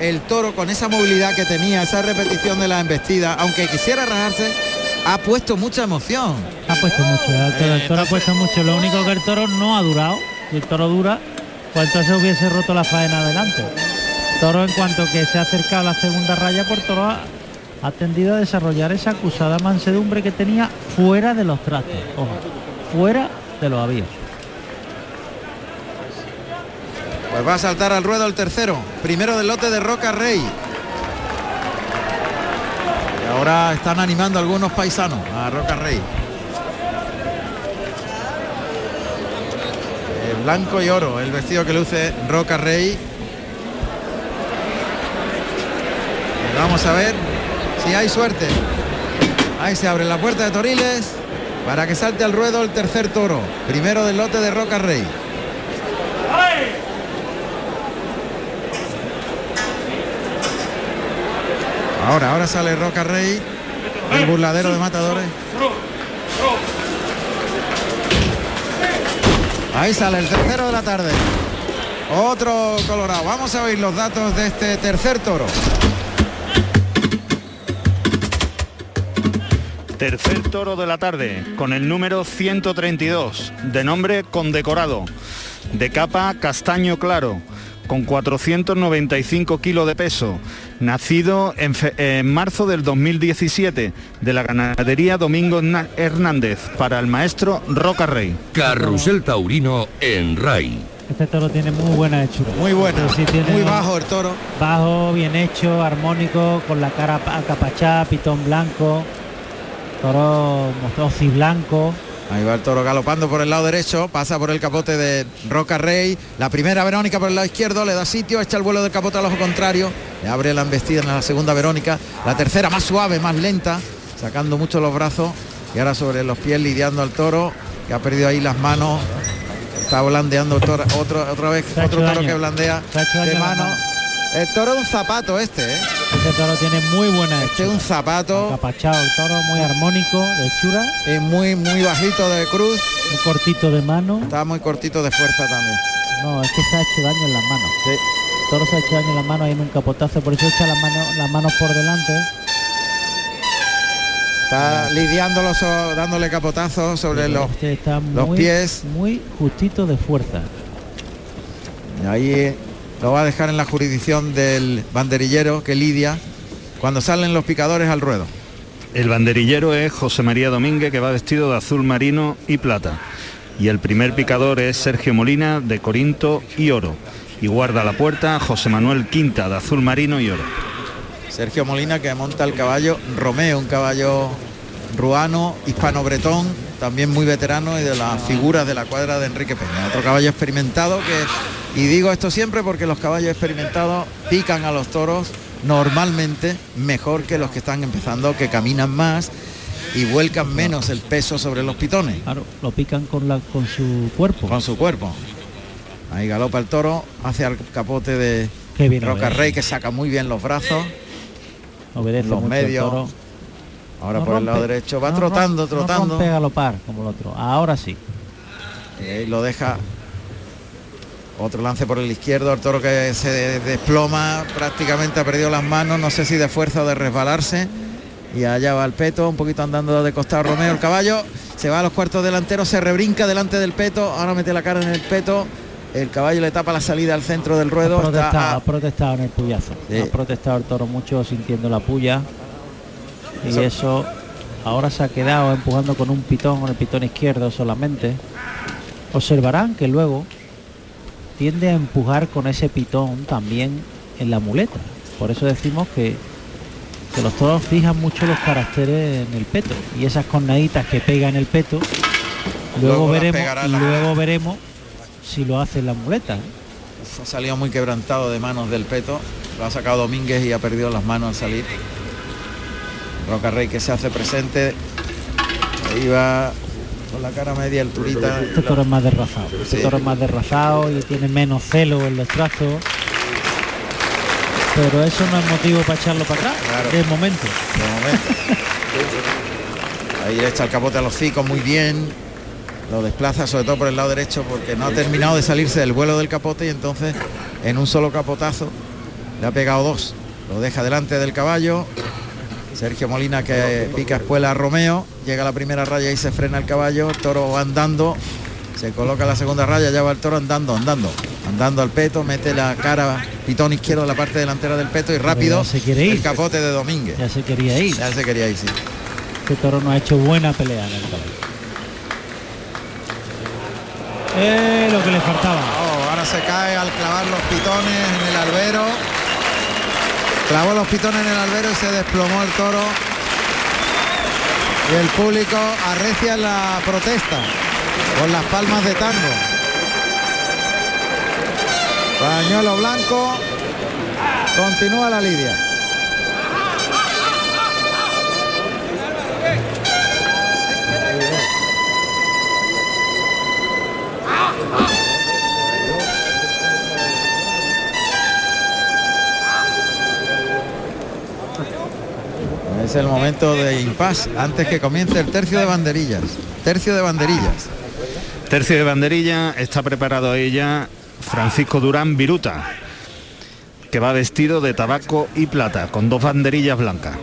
el toro con esa movilidad que tenía, esa repetición de la embestida, aunque quisiera rajarse, ha puesto mucha emoción. Ha puesto mucho, el toro, ha puesto mucho. Lo único que el toro no ha durado. Si el toro dura, pues entonces hubiese roto la faena adelante. toro en cuanto que se ha acercado a la segunda raya, por toro ha, tendido a desarrollar esa acusada mansedumbre que tenía fuera de los trastos. Ojo, fuera de los avíos. Pues va a saltar al ruedo el tercero, primero del lote de Roca Rey. Y ahora están animando algunos paisanos a Roca Rey. El blanco y oro, el vestido que luce Roca Rey. vamos a ver si hay suerte. Ahí se abre la puerta de Toriles para que salte al ruedo el tercer toro, primero del lote de Roca Rey. Ahora, ahora sale Roca Rey, el burladero de matadores. Ahí sale el tercero de la tarde. Otro colorado. Vamos a oír los datos de este tercer toro. Tercer toro de la tarde, con el número 132, de nombre condecorado, de capa castaño claro, con 495 kilos de peso, nacido en, marzo del 2017 de la ganadería Domingo Hernández para el maestro Roca Rey. Carrusel Taurino en Ray. Este toro tiene muy buena hechura. Muy bueno, muy bajo el toro. Bajo, bien hecho, armónico, con la cara acapachada, pitón blanco, toro y blanco. Ahí va el toro galopando por el lado derecho, pasa por el capote de Roca Rey. La primera Verónica por el lado izquierdo, le da sitio, echa el vuelo del capote al ojo contrario, le abre la embestida en la segunda Verónica. La tercera más suave, más lenta, sacando mucho los brazos y ahora sobre los pies lidiando al toro, que ha perdido ahí las manos. Está blandeando toro, otro, otra vez otro toro que blandea de mano. El toro es un zapato este, ¿eh? Este toro tiene muy buena Este es un zapato. Capachado, toro muy armónico, de hechura. Y muy, muy bajito de cruz. Muy cortito de mano. Está muy cortito de fuerza también. No, es que se ha hecho daño en las manos. Sí. El toro se ha hecho daño en las manos ahí en un capotazo, por eso echa las manos, las manos por delante. Está lidiándolo, dándole capotazos sobre los, este los pies. Muy justito de fuerza. Y ahí lo va a dejar en la jurisdicción del banderillero que lidia cuando salen los picadores al ruedo. El banderillero es José María Domínguez que va vestido de azul marino y plata. Y el primer picador es Sergio Molina de Corinto y oro. Y guarda la puerta José Manuel Quinta de azul marino y oro. Sergio Molina que monta el caballo Romeo, un caballo ruano, hispano-bretón, también muy veterano y de las figuras de la cuadra de Enrique Peña. Otro caballo experimentado que y digo esto siempre porque los caballos experimentados pican a los toros normalmente mejor que los que están empezando, que caminan más y vuelcan menos el peso sobre los pitones. Claro, lo pican con, la, con su cuerpo. Con su cuerpo. Ahí galopa el toro hacia el capote de Roca Rey que saca muy bien los brazos. Obedece los medios. Ahora por el lado derecho. Va trotando, trotando. No galopar como el otro. Ahora sí. Y ahí lo deja otro lance por el izquierdo, el toro que se desploma, prácticamente ha perdido las manos, no sé si de fuerza o de resbalarse. Y allá va el peto, un poquito andando de costado Romeo, el caballo, se va a los cuartos delanteros, se rebrinca delante del peto, ahora mete la cara en el peto, el caballo le tapa la salida al centro del ruedo. Ha protestado, en el puyazo, ha protestado el toro mucho sintiendo la puya. Y eso ahora se ha quedado empujando con un pitón, con el pitón izquierdo solamente. Observarán que luego tiende a empujar con ese pitón también en la muleta. Por eso decimos que, que los toros fijan mucho los caracteres en el peto y esas cornaditas que pega en el peto, luego, veremos, luego veremos si lo hace en la muleta. ¿eh? Ha salido muy quebrantado de manos del peto, lo ha sacado Domínguez y ha perdido las manos al salir. Roca Rey que se hace presente. Ahí va con la cara media alturita. Este toro es más derrazado. Este toro es más derrazado y tiene menos celo en los trazos. Pero eso no es motivo para echarlo para atrás. De momento. Ahí echa el capote a los cicos muy bien. Lo desplaza sobre todo por el lado derecho porque no ha terminado de salirse del vuelo del capote y entonces en un solo capotazo Le ha pegado dos. Lo deja delante del caballo. Sergio Molina que pica espuela a Romeo. Llega a la primera raya y se frena el caballo. Toro andando. Se coloca la segunda raya, ya va el toro andando, andando, andando al peto, mete la cara, pitón izquierdo en la parte delantera del peto y rápido se quiere ir. el capote de Domínguez. Ya se quería ir. Ya se quería ir, sí. Este toro no ha hecho buena pelea en el caballo. Eh, lo que le faltaba. Oh, ahora se cae al clavar los pitones en el albero. Clavó los pitones en el albero y se desplomó el toro. Y el público arrecia la protesta con las palmas de tango. Pañuelo blanco. Continúa la lidia. Es el momento de impas antes que comience el tercio de banderillas. Tercio de banderillas. Tercio de banderilla, está preparado ella Francisco Durán Viruta, que va vestido de tabaco y plata, con dos banderillas blancas.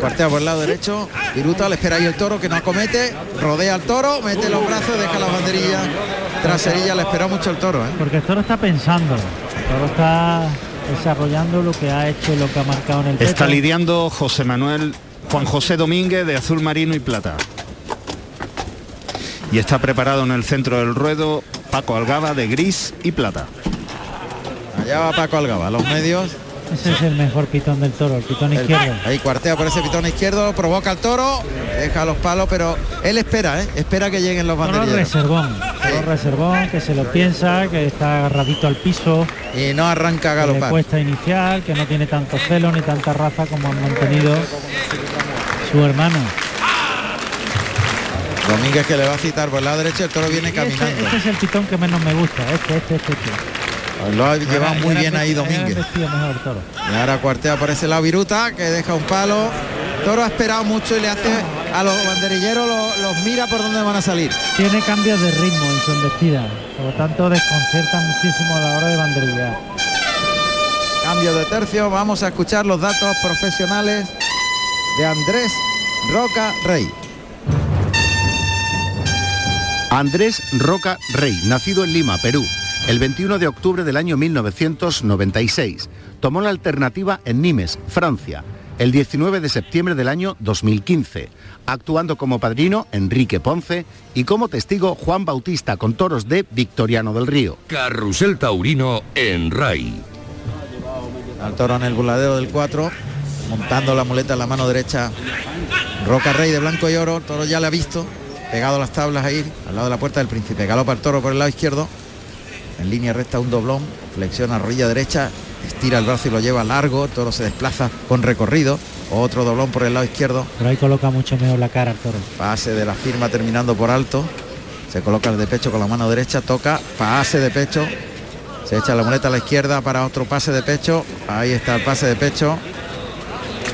Cuartea por el lado derecho, Viruta le espera ahí el toro que no acomete, rodea al toro, mete los brazos, deja las banderillas traserilla, le espera mucho el toro. ¿eh? Porque el toro está pensando, el toro está desarrollando lo que ha hecho y lo que ha marcado en el Está peto. lidiando José Manuel Juan José Domínguez de azul marino y plata. Y está preparado en el centro del ruedo Paco Algaba de gris y plata. Allá va Paco Algaba, los medios. Ese es el mejor pitón del toro, el pitón el- izquierdo. ahí cuartea por ese pitón izquierdo, provoca al toro, deja los palos, pero él espera, ¿eh? espera que lleguen los banderilleros. reservón, toro reservón, que se lo piensa, que está agarradito al piso, Y no arranca a que galopar. cuesta iniciar, que no tiene tanto celo ni tanta raza como han mantenido su hermano. Domínguez que le va a citar por el lado derecho, el toro viene este, caminando. este es el pitón que menos me gusta, este, este, este. este. Lo ha llevado muy bien ahí Domínguez. mejor toro. Y ahora cuartea por ese lado Viruta, que deja un palo. Toro ha esperado mucho y le hace a los banderilleros, lo- los, mira por dónde van a salir. Tiene cambios de ritmo en su embestida, por lo tanto desconcerta muchísimo a la hora de banderillar. Cambio de tercio, vamos a escuchar los datos profesionales de Andrés Roca Rey. Andrés Roca Rey, nacido en Lima, Perú, el 21 de octubre del año 1996. Tomó la alternativa en Nimes, Francia, el 19 de septiembre del año 2015, actuando como padrino Enrique Ponce y como testigo Juan Bautista con toros de Victoriano del Río. Carrusel Taurino en RAI. Al toro en el burladero del 4, montando la muleta en la mano derecha. Roca Rey de blanco y oro, el toro ya le ha visto, pegado a las tablas ahí, al lado de la puerta del príncipe. Galopa el toro por el lado izquierdo, en línea recta un doblón, flexiona rodilla derecha, estira el brazo y lo lleva largo, el toro se desplaza con recorrido, otro doblón por el lado izquierdo, Pero ahí coloca mucho mejor la cara el toro. pase de la firma terminando por alto, se coloca el de pecho con la mano derecha, toca, pase de pecho, se echa la muleta a la izquierda para otro pase de pecho, ahí está el pase de pecho,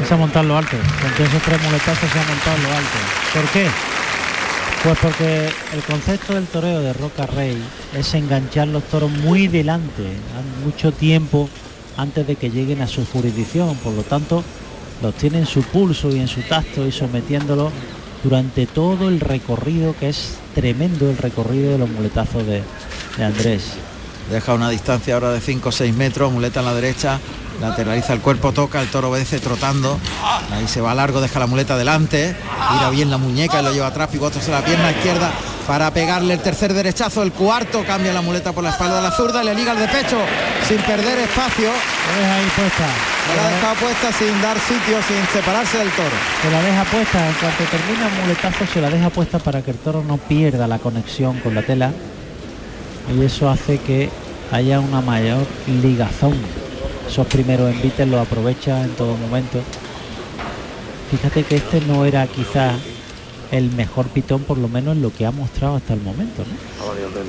Es a montarlo alto. Con esos tres muletazos se ha montado lo alto. ¿Por qué? Pues porque el concepto del toreo de Roca Rey es enganchar los toros muy delante, mucho tiempo antes de que lleguen a su jurisdicción. Por lo tanto, los tiene en su pulso y en su tacto y sometiéndolos durante todo el recorrido, que es tremendo el recorrido de los muletazos de, de Andrés. Deja una distancia ahora de 5 o 6 metros, muleta en la derecha, lateraliza el cuerpo, toca, el toro obedece trotando. Ahí se va largo, deja la muleta delante, tira bien la muñeca y lo lleva atrás, pivotándose la pierna izquierda para pegarle el tercer derechazo, el cuarto cambia la muleta por la espalda de la zurda, le liga el de pecho sin perder espacio, deja ahí puesta. la ha dejado puesta sin dar sitio, sin separarse del toro. Se la deja puesta, en cuanto termina el muletazo se la deja puesta para que el toro no pierda la conexión con la tela y eso hace que haya una mayor ligazón. Esos primeros envites los aprovecha en todo momento. Fíjate que este no era quizás el mejor pitón, por lo menos en lo que ha mostrado hasta el momento, ¿no?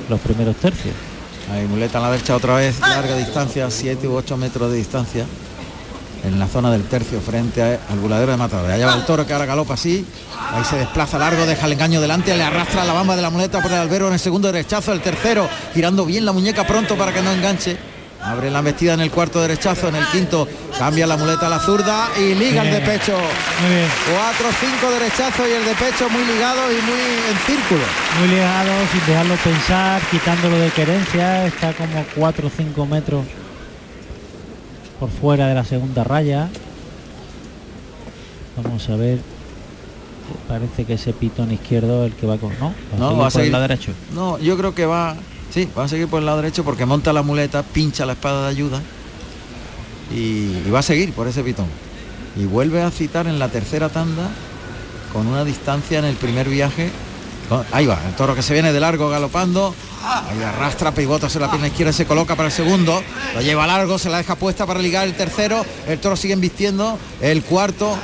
Los primeros tercios. Ahí muleta en la derecha otra vez, larga distancia, 7 u 8 metros de distancia. En la zona del tercio frente al buladero de Matador. Allá va el toro que ahora galopa así. Ahí se desplaza largo, deja el engaño delante, le arrastra la bamba de la muleta por el albero en el segundo derechazo, el tercero, girando bien la muñeca pronto para que no enganche. Abre la embestida en el cuarto derechazo, en el quinto cambia la muleta a la zurda y liga el de pecho. Muy bien. Cuatro, cinco derechazos y el de pecho muy ligado y muy en círculo. Muy ligado, sin dejarlo pensar, quitándolo de querencia. Está como 4 o 5 metros por fuera de la segunda raya. Vamos a ver. Parece que ese pitón izquierdo el que va con. No, No, seguir va a por seguir. el lado derecho. No, yo creo que va, sí, va a seguir por el lado derecho porque monta la muleta, pincha la espada de ayuda y, y va a seguir por ese pitón. Y vuelve a citar en la tercera tanda con una distancia en el primer viaje. Ahí va, el toro que se viene de largo galopando. Ahí arrastra, pivota en la pierna izquierda, se coloca para el segundo. Lo lleva largo, se la deja puesta para ligar el tercero. El toro sigue embistiendo. El cuarto.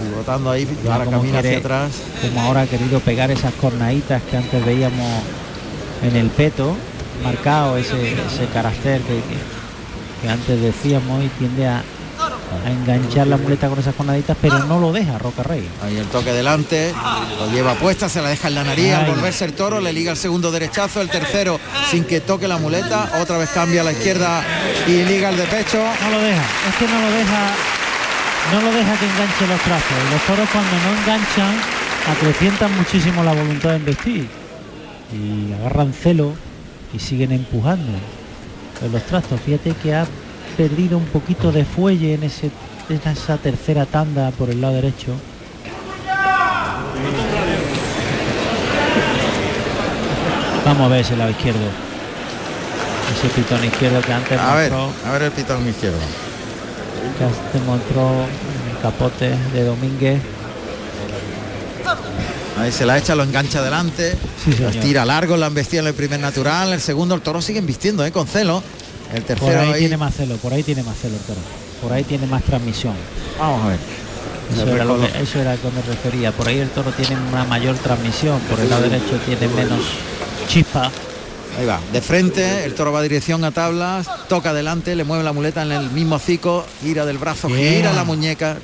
Pivotando ahí, ahora camina hacia atrás. Como ahora ha querido pegar esas cornaditas que antes veíamos en el peto, marcado ese, ese carácter que, que- que antes decíamos y tiende a, a enganchar la muleta con esas cornaditas, pero no lo deja Roca Rey. Ahí el toque delante, lo lleva puesta, se la deja en la nariz, al volverse el toro, le liga el segundo derechazo, el tercero sin que toque la muleta, otra vez cambia a la izquierda y liga el de pecho. No lo deja, es que no lo deja, no lo deja que enganche los trazos. Los toros cuando no enganchan acrecientan muchísimo la voluntad de investir y agarran celo y siguen empujando en los trastos. Fíjate que ha perdido un poquito de fuelle en ese en esa tercera tanda por el lado derecho. Vamos a ver ese lado izquierdo. Ese pitón izquierdo que antes A ver, mostró- a ver el pitón izquierdo. que te mostró el capote de Domínguez. Ahí se la echa, lo engancha adelante, Sí, lo tira largo, la embestida en el primer natural, el segundo el toro sigue embistiendo ¿eh? con celo. El Por tercero ahí, ahí, tiene más celo, por ahí tiene más celo el toro. Por ahí tiene más transmisión. vamos a ver. Eso era, lo que, eso era a lo que me refería. Por ahí el toro tiene una mayor transmisión, por el lado derecho tiene menos chispa. Ahí va, de frente, el toro va dirección a tablas, toca adelante, le mueve la muleta en el mismo hocico, gira del brazo, gira la muñeca.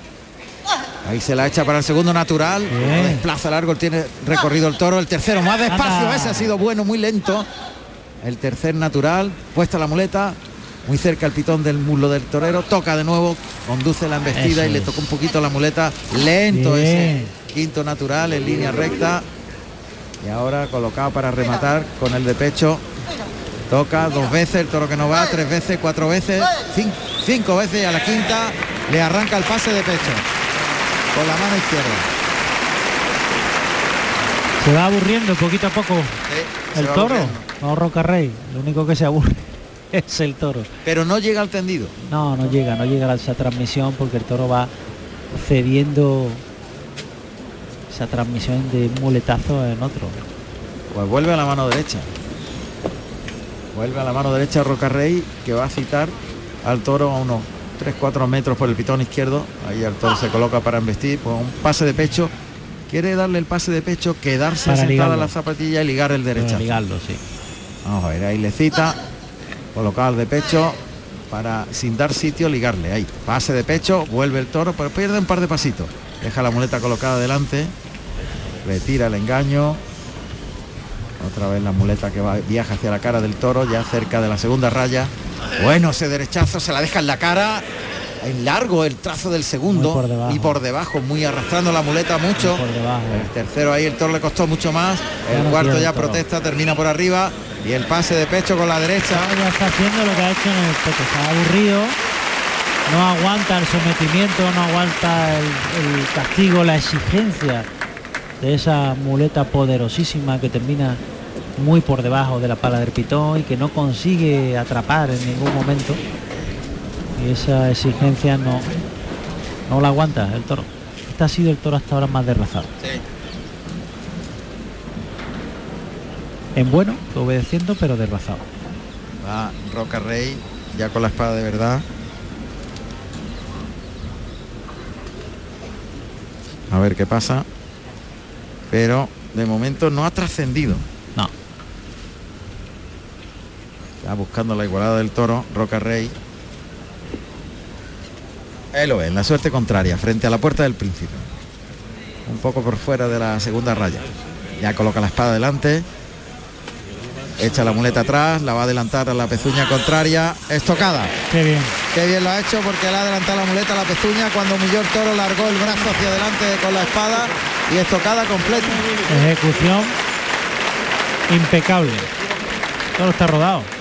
Ahí se la echa para el segundo natural, Bien. desplaza largo, tiene recorrido el toro, el tercero más despacio, Anda. ese ha sido bueno, muy lento. El tercer natural, puesta la muleta, muy cerca el pitón del muslo del torero, toca de nuevo, conduce la embestida Eso y le es. toca un poquito la muleta, lento Bien. ese quinto natural en línea recta. Y ahora colocado para rematar con el de pecho. Toca dos veces, el toro que no va, tres veces, cuatro veces, cin- cinco veces y a la quinta le arranca el pase de pecho. Con la mano izquierda. Se va aburriendo poquito a poco Sí, el toro. No Roca Rey. Lo único que se aburre es el toro. Pero no llega al tendido. No, no llega, no llega a esa transmisión porque el toro va cediendo esa transmisión de un muletazo en otro. Pues vuelve a la mano derecha. Vuelve a la mano derecha Roca Rey que va a citar al toro a unos 3-4 metros por el pitón izquierdo. Ahí el toro se coloca para embestir, pues un pase de pecho. Quiere darle el pase de pecho, quedarse Para sentada ligarlo. la zapatilla y ligar el Para derechazo. ligarlo, sí. Vamos a ver, ahí le cita, colocar de pecho para sin dar sitio ligarle. Ahí, pase de pecho, vuelve el toro, pero pierde un par de pasitos. Deja la muleta colocada adelante, retira el engaño. Otra vez la muleta que va, viaja hacia la cara del toro, ya cerca de la segunda raya. Bueno, ese derechazo se la deja en la cara. En largo el trazo del segundo por y por debajo, muy arrastrando la muleta mucho. Por debajo. El tercero ahí el toro le costó mucho más. El no cuarto ya protesta, termina por arriba. Y el pase de pecho con la derecha. Ya está haciendo lo que ha hecho en el pecho. Está aburrido. No aguanta el sometimiento, no aguanta el, el castigo, la exigencia de esa muleta poderosísima que termina muy por debajo de la pala del pitón y que no consigue atrapar en ningún momento. Y esa exigencia no, no la aguanta el toro. Este ha sido el toro hasta ahora más derrazado. En bueno, obedeciendo, pero derrazado. Va Roca Rey ya con la espada de verdad. A ver qué pasa. Pero de momento no ha trascendido. No, Está buscando la igualada del toro, Roca Rey. Ahí lo ven, la suerte contraria, frente a la puerta del príncipe. Un poco por fuera de la segunda raya. Ya coloca la espada delante. Echa la muleta atrás, la va a adelantar a la pezuña contraria. Estocada. Qué bien. Qué bien lo ha hecho porque le ha adelantado la muleta a la pezuña cuando Millor Toro largó el brazo hacia adelante con la espada y estocada completa. Ejecución impecable. Todo está rodado.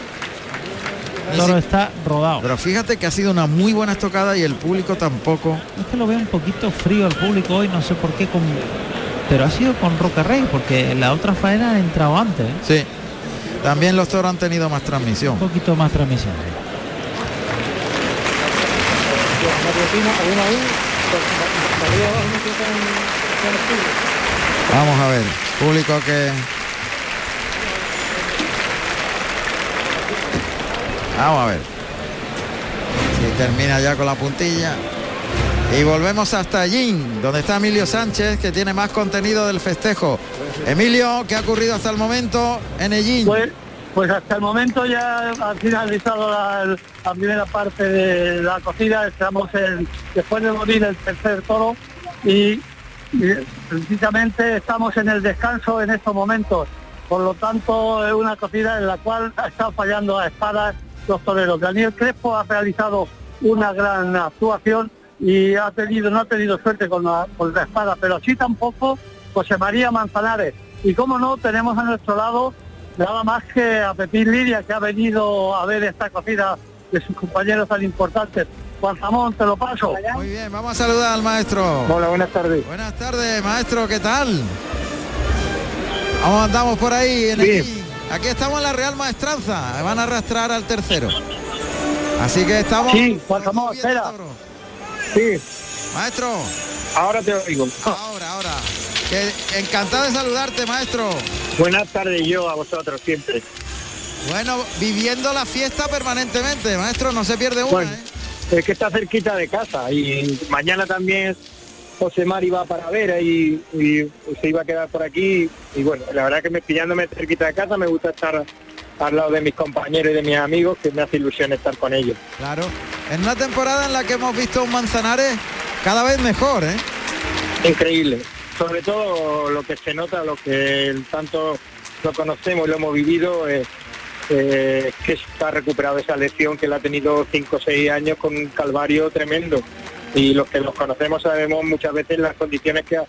Todo está rodado. Pero fíjate que ha sido una muy buena estocada y el público tampoco. Es que lo veo un poquito frío el público hoy, no sé por qué con pero ha sido con Roca Rey porque la otra faena ha entrado antes. ¿eh? Sí. También los toros han tenido más transmisión. Un poquito más transmisión. Vamos a ver, público que Vamos a ver. Si termina ya con la puntilla. Y volvemos hasta allí, donde está Emilio Sánchez, que tiene más contenido del festejo. Emilio, ¿qué ha ocurrido hasta el momento en Ellín? Pues, pues hasta el momento ya ha finalizado la, primera parte de la cocina, estamos en, después de morir el tercer toro y, precisamente estamos en el descanso en estos momentos. Por lo tanto, es una cocina en la cual ha estado fallando a espadas los toreros. Daniel Crespo ha realizado una gran actuación y ha tenido, no ha tenido suerte con la, espada, pero sí tampoco José María Manzanares. Y como no, tenemos a nuestro lado nada más que a Pepín Lidia, que ha venido a ver esta cocina de sus compañeros tan importantes. Juan Ramón, te lo paso. Muy bien, vamos a saludar al maestro. Hola, buenas tardes. Buenas tardes, maestro, ¿qué tal? Vamos, andamos por ahí en Aquí estamos en la Real Maestranza. Van a arrastrar al tercero. Así que estamos. Sí, Ramón, espera. Sí. Maestro. Ahora te oigo. Ahora, ahora. encantado de saludarte, maestro. Buenas tardes yo a vosotros siempre. Bueno, viviendo la fiesta permanentemente, maestro, no se pierde una. ¿eh? Es que está cerquita de casa y mañana también José Mari va para ver y, se iba a quedar por aquí y bueno, la verdad que me pillándome cerquita de casa me gusta estar al lado de mis compañeros y de mis amigos que me hace ilusión estar con ellos. Claro, en una temporada en la que hemos visto un Manzanares cada vez mejor, ¿eh? Increíble, sobre todo lo que se nota, lo que tanto lo conocemos y lo hemos vivido, es que está recuperado esa lesión que él ha tenido 5 o 6 años con un calvario tremendo y los que los conocemos sabemos muchas veces las condiciones que,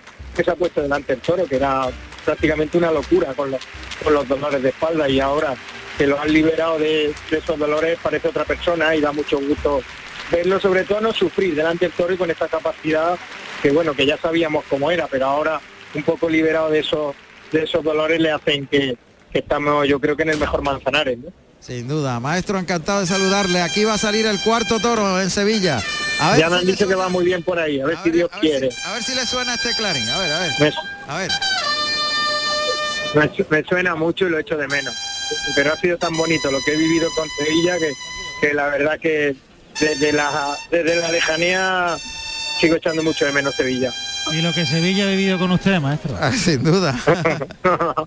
se ha puesto delante el toro, que era prácticamente una locura con los, con los dolores de espalda y ahora que lo han liberado de, esos dolores parece otra persona y da mucho gusto verlo, sobre todo no sufrir delante del toro y con esta capacidad que bueno, que ya sabíamos cómo era, pero ahora un poco liberado de esos, de esos dolores le hacen que, estamos yo creo que en el mejor Manzanares. Sin duda, maestro, encantado de saludarle. Aquí va a salir el cuarto toro en Sevilla ya me han dicho que va muy bien por ahí, a ver si Dios quiere. a ver si le suena este clarín, a ver, a ver. a ver. Me, suena mucho y lo echo de menos. Pero ha sido tan bonito lo que he vivido con Sevilla que, la verdad que desde la, desde la lejanía sigo echando mucho de menos Sevilla. Y lo que Sevilla ha vivido con usted, maestro. Ah, sin duda.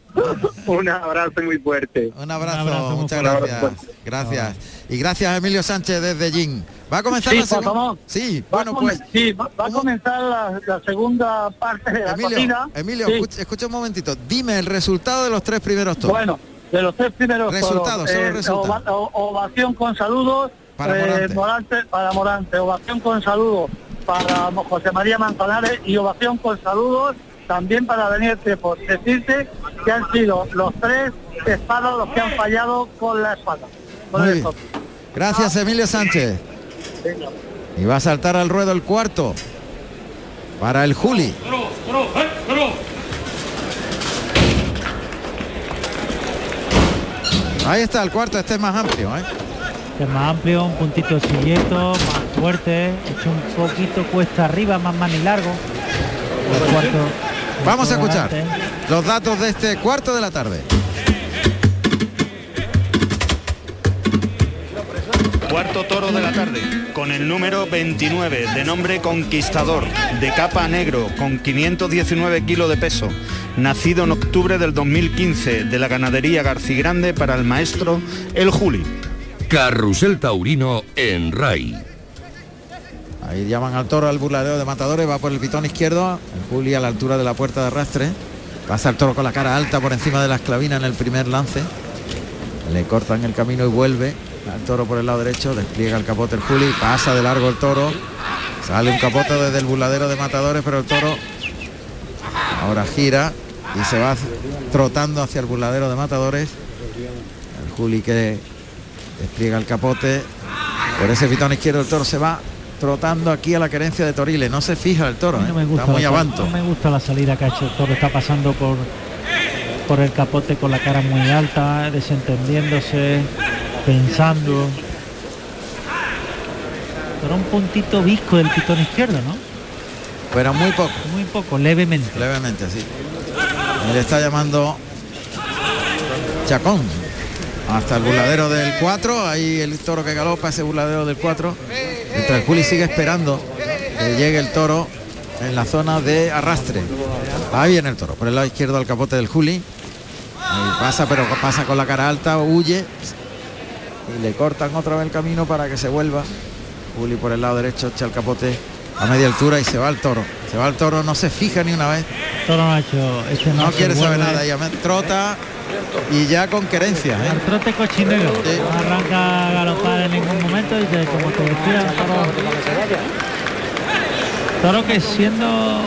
Un abrazo muy fuerte. Un abrazo, muchas gracias. Gracias. Y gracias Emilio Sánchez desde Gin. Va a comenzar la segunda. Sí, bueno, pues. Sí, va, a comenzar la, segunda parte de la Emilio, Emilio, escucha, un momentito. Dime el resultado de los tres primeros toros. Bueno, de los tres primeros resultados, eh, resultados. ovación con saludos para eh, Morante. para Morante, ovación con saludos para José María Manzanares y ovación con saludos también para Daniel Trepo. Decirte que han sido los tres espadas los que han fallado con la espada. Gracias Emilio Sánchez. Y va a saltar al ruedo el cuarto para el Juli. Ahí está el cuarto, este es más amplio. ¿eh? Es más amplio, un puntito silleto, más fuerte, hecho un poquito cuesta arriba, más largo El cuarto, Vamos a escuchar los datos de este cuarto de la tarde. Cuarto toro de la tarde, con el número 29, de nombre Conquistador, de capa negro, con 519 kilos de peso, nacido en octubre del 2015 de la ganadería Grande para el maestro El Juli. Carrusel Taurino en RAI. Ahí llaman al toro al burladero de matadores, va por el pitón izquierdo, el Juli a la altura de la puerta de arrastre. Pasa el toro con la cara alta por encima de la esclavina en el primer lance. Le cortan el camino y vuelve al toro por el lado derecho, despliega el capote el Juli, pasa de largo el toro, sale un capote desde el buladero de matadores, pero el toro ahora gira y se va trotando hacia el burladero de matadores. El Juli que despliega el capote. Por ese pitón izquierdo el toro se va trotando aquí a la querencia de Toriles. No se fija el toro, ¿eh? está muy avanto. No me gusta la salida que ha hecho el toro. Está pasando por, por el capote con la cara muy alta, desentendiéndose, pensando. Pero un puntito visco del pitón izquierdo, ¿no? Pero muy poco. Muy poco, levemente. Levemente, sí. Le está llamando Chacón. Hasta el burladero del 4. Ahí el toro que galopa, ese burladero del 4. Mientras el Juli sigue esperando que llegue el toro en la zona de arrastre. Ahí viene el toro. Por el lado izquierdo al capote del Juli. Ahí pasa, pero pasa con la cara alta, huye. Y le cortan otra vez el camino para que se vuelva. Juli por el lado derecho echa el capote a media altura y se va el toro. Se va el toro, no se fija ni una vez. Toro no ha hecho, este no, quiere saber nada, ya trota y ya con querencia. ¿eh? trote cochinero. No arranca a galopar en ningún momento y como te decía, toro, toro que siendo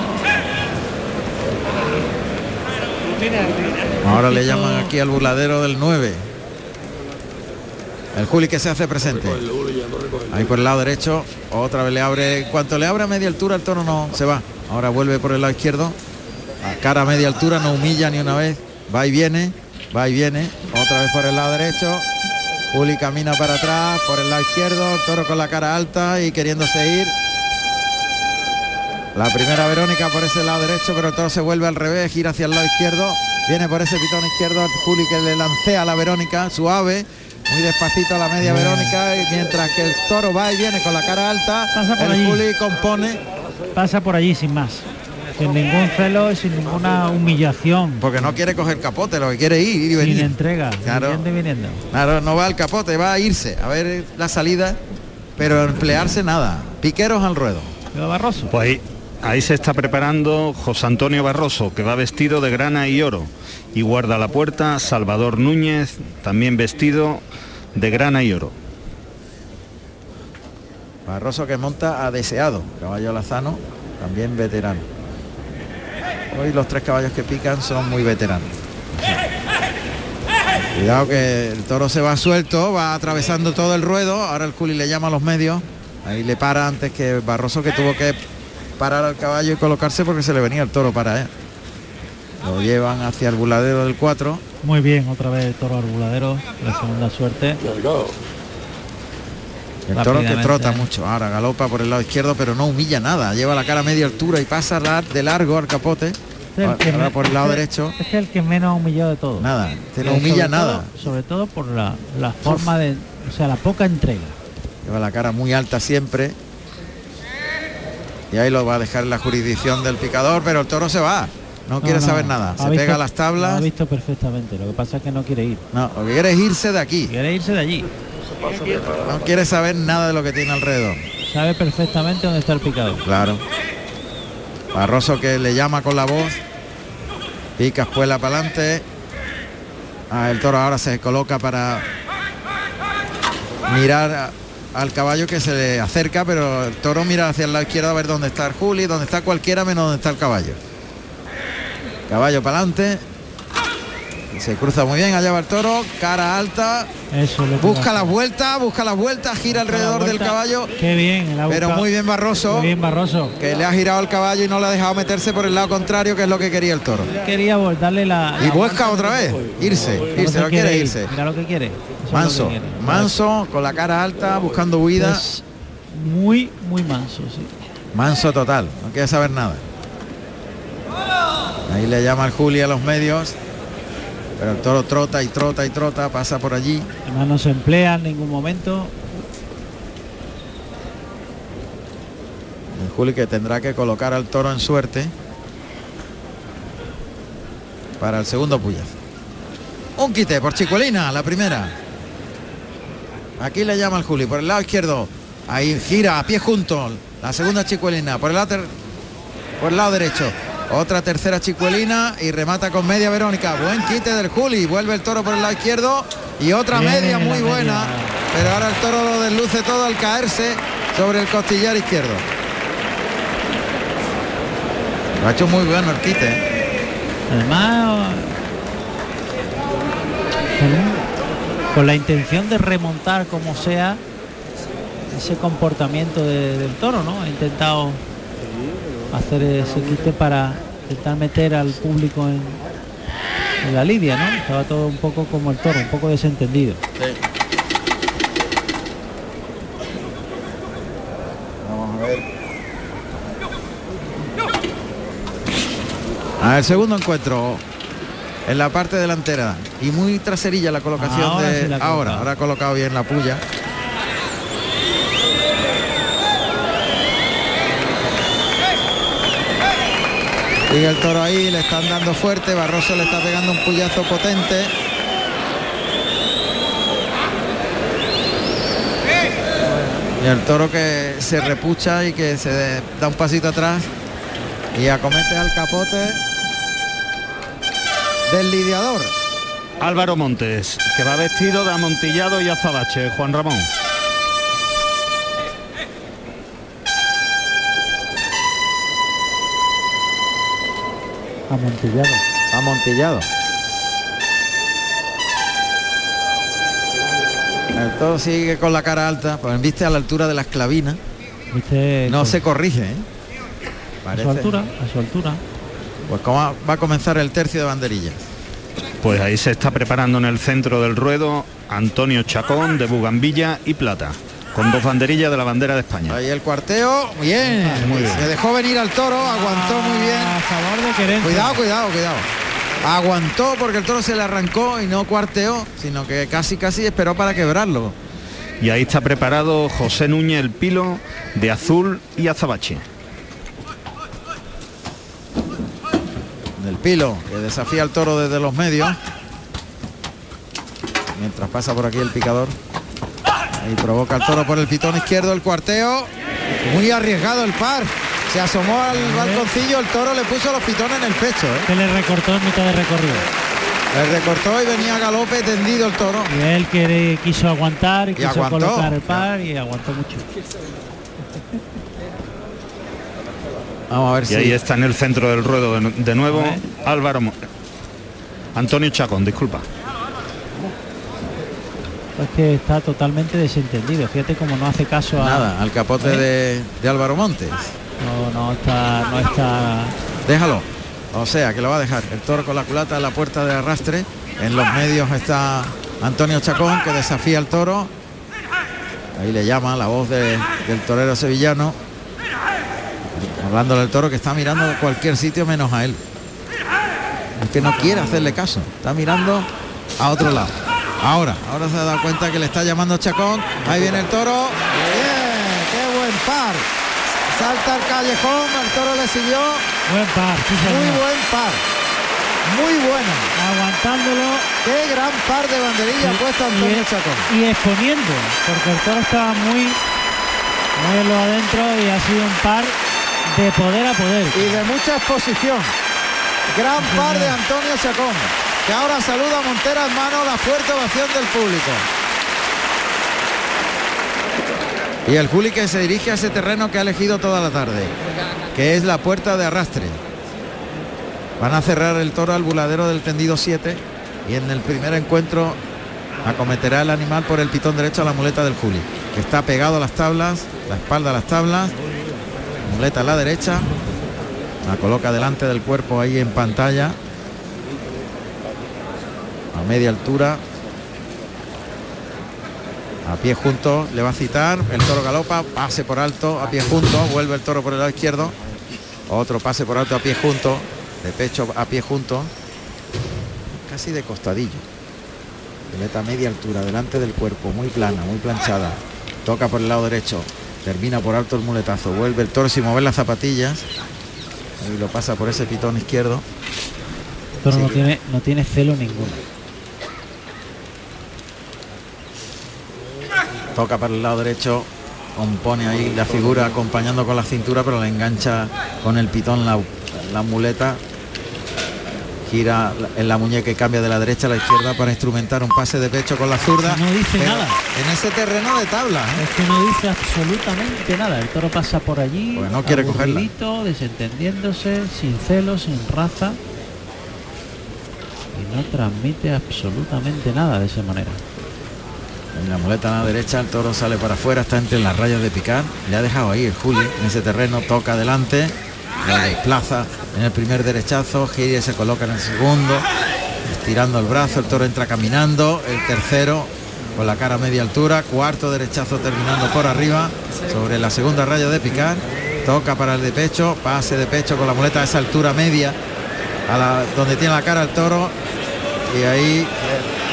Ahora le llaman aquí al burladero del 9. El Juli que se hace presente. Ahí por el lado derecho. Otra vez le abre. En cuanto le abre a media altura, el toro no se va. Ahora vuelve por el lado izquierdo. A cara a media altura, no humilla ni una vez. Va y viene. Va y viene. Otra vez por el lado derecho. Juli camina para atrás, por el lado izquierdo. El toro con la cara alta y queriéndose ir. La primera Verónica por ese lado derecho, pero el toro se vuelve al revés, gira hacia el lado izquierdo. Viene por ese pitón izquierdo Juli que le lancea a la Verónica, suave muy despacito a la media Verónica y mientras que el toro va y viene con la cara alta el Juli compone pasa por allí sin más sin ningún celo y sin ninguna humillación porque no quiere coger capote lo que quiere ir, ir y venir sin entrega claro, viniendo. claro no va al capote va a irse a ver la salida pero emplearse nada piqueros al ruedo Barroso pues ahí, ahí se está preparando José Antonio Barroso que va vestido de grana y oro y guarda la puerta Salvador Núñez, también vestido de grana y oro. Barroso que monta a deseado, caballo lazano, también veterano. Hoy los tres caballos que pican son muy veteranos. Cuidado que el toro se va suelto, va atravesando todo el ruedo. Ahora el Juli le llama a los medios. Ahí le para antes que Barroso que tuvo que parar al caballo y colocarse porque se le venía el toro para él. Lo llevan hacia el buladero del 4. Muy bien, otra vez el toro al buladero, la segunda suerte. El toro que trota mucho, ahora galopa por el lado izquierdo, pero no humilla nada, lleva la cara a media altura y pasa de largo al capote. ahora por el lado derecho. Es el que menos ha humillado de todo. Nada, no humilla nada. sobre todo por la, la forma de, o sea, la poca entrega. Lleva la cara muy alta siempre. Y ahí lo va a dejar en la jurisdicción del picador, pero el toro se va. No, quiere saber nada. Se pega a las tablas. Lo ha visto perfectamente. Lo que pasa es que no quiere ir. No, lo que quiere es irse de aquí. Quiere irse de allí. No quiere saber nada de lo que tiene alrededor. Sabe perfectamente dónde está el picado. Claro. Barroso que le llama con la voz. Pica espuela para adelante. Ah, el toro ahora se coloca para mirar al caballo que se le acerca, pero el toro mira hacia el lado izquierdo a ver dónde está el Juli, dónde está cualquiera menos dónde está el caballo. Caballo para adelante. Se cruza muy bien, allá va el toro, cara alta. Eso busca la vuelta, busca la vuelta, gira alrededor del caballo. Qué bien, pero muy bien Barroso. bien Barroso. Que le ha girado el caballo y no le ha dejado meterse por el lado contrario, que es lo que quería el toro. Quería darle la. Y busca otra vez, irse, irse, no quiere irse. Mira lo que quiere. manso, manso, con la cara alta, buscando huida. muy, muy manso, sí. Manso total, no quiere saber nada. Ahí le llama el Juli a los medios. Pero el toro trota y trota y trota, pasa por allí. Además no se emplea en ningún momento. El Juli que tendrá que colocar al toro en suerte para el segundo puyazo. Un quite por Chicuelina, la primera. Aquí le llama el Juli por el lado izquierdo. Ahí gira a pie junto. La segunda Chicuelina por el lado, por el lado derecho. Otra tercera chicuelina y remata con media Verónica. Buen quite del Juli. Vuelve el toro por el lado izquierdo. y otra Bien, media muy media. buena, pero ahora el toro lo desluce todo al caerse sobre el costillar izquierdo. Lo ha hecho muy bueno el quite. ¿eh? Además, con, la intención de remontar como sea ese comportamiento de- del toro, ¿no? Ha intentado hacer ese quite para intentar meter al público en, en la lidia, ¿no? Estaba todo un poco como el toro, un poco desentendido. Vamos a ver. A ver, segundo encuentro en la parte delantera y muy traserilla la colocación Ahora de sí la ahora, ahora ha colocado bien la puya. Sigue el toro ahí, le están dando fuerte, Barroso le está pegando un puyazo potente. Y el toro que se repucha y que se da un pasito atrás y acomete al capote del lidiador. Álvaro Montes, que va vestido de amontillado y azabache. Juan Ramón. Amontillado. Amontillado. El toro sigue con la cara alta, pues viste a la altura de las clavinas. ¿Viste? No Con- se corrige, ¿eh? a su altura, a su altura. Pues como va a comenzar el tercio de banderillas. Pues ahí se está preparando en el centro del ruedo Antonio Chacón de Bugambilla y Plata, con dos banderillas de la bandera de España. Ahí el cuarteo, bien. Muy bien. Se dejó venir al toro, aguantó muy bien. A favor de Querencia. Cuidado, cuidado, cuidado. Aguantó porque el toro se le arrancó y no cuarteó, sino que casi casi esperó para quebrarlo. Y ahí está preparado José Núñez el Pilo de azul y azabache. Del pilo, que desafía al toro desde los medios. Mientras pasa por aquí el picador. Ahí provoca al toro por el pitón izquierdo, el cuarteo. Muy arriesgado el par. Se asomó al balconcillo, el toro le puso los pitones en el pecho. ¿eh? Que le recortó en mitad de recorrido. Le recortó y venía a galope tendido el toro. Y él que quiso aguantar y, quiso aguantó. colocar el par y aguantó mucho. Vamos a ver Y si ahí está en el centro del ruedo de, de nuevo. Álvaro Antonio Chacón, disculpa. Es que está totalmente desentendido. Fíjate cómo no hace caso a. nada, al capote de, de Álvaro Montes. No, no está, no está. Déjalo. O sea, que lo va a dejar. El toro con la culata en la puerta de arrastre. En los medios está Antonio Chacón que desafía al toro. Ahí le llama la voz de- del torero sevillano. Hablándole al toro que está mirando a cualquier sitio menos a él. Es que no quiere hacerle caso. Está mirando a otro lado. Ahora, ahora se ha dado cuenta que le está llamando Chacón. Ahí viene el toro. Bien, qué buen par. Salta al callejón, el toro le siguió. Buen par, sí, Muy buen par. Muy buena. Aguantándolo Qué gran par de banderillas ha puesto Antonio y, Chacón. y exponiendo, porque el toro estaba muy, muy lo adentro y ha sido un par de poder a poder. Y de mucha exposición. Gran par de Antonio Chacón. Que ahora saluda a Montera en mano la fuerte ovación del público. Y el Juli que se dirige a ese terreno que ha elegido toda la tarde, que es la puerta de arrastre. Van a cerrar el toro al buladero del tendido 7 y en el primer encuentro acometerá el animal por el pitón derecho a la muleta del Juli, que está pegado a las tablas, la espalda a las tablas, muleta a la derecha, la coloca delante del cuerpo ahí en pantalla, a media altura, a pie junto, le va a citar, el toro galopa, pase por alto, a pie junto, vuelve el toro por el lado izquierdo, otro pase por alto a pie junto, de pecho a pie junto, casi de costadillo. Peleta a media altura, delante del cuerpo, muy plana, muy planchada. Toca por el lado derecho, termina por alto el muletazo, vuelve el toro sin mover las zapatillas. Y lo pasa por ese pitón izquierdo. El toro no tiene, no tiene celo ninguno. Toca para el lado derecho, compone ahí la figura acompañando con la cintura, pero le engancha con el pitón la, la muleta. gira en la muñeca y cambia de la derecha a la izquierda para instrumentar un pase de pecho con la zurda. No dice nada. En ese terreno de tabla. ¿eh? Es que no dice absolutamente nada. El toro pasa por allí. Pues no quiere cogerla. desentendiéndose, sin celos, sin raza. Y no transmite absolutamente nada de esa manera. En la muleta a la derecha, el toro sale para afuera, está entre las rayas de picar. Le ha dejado ahí el Juli en ese terreno, toca adelante, desplaza en el primer derechazo, gira y se coloca en el segundo, estirando el brazo, el toro entra caminando, el tercero con la cara a media altura, cuarto derechazo terminando por arriba, sobre la segunda raya de picar, toca para el de pecho, pase de pecho con la muleta a esa altura media, a la, donde tiene la cara el toro, y ahí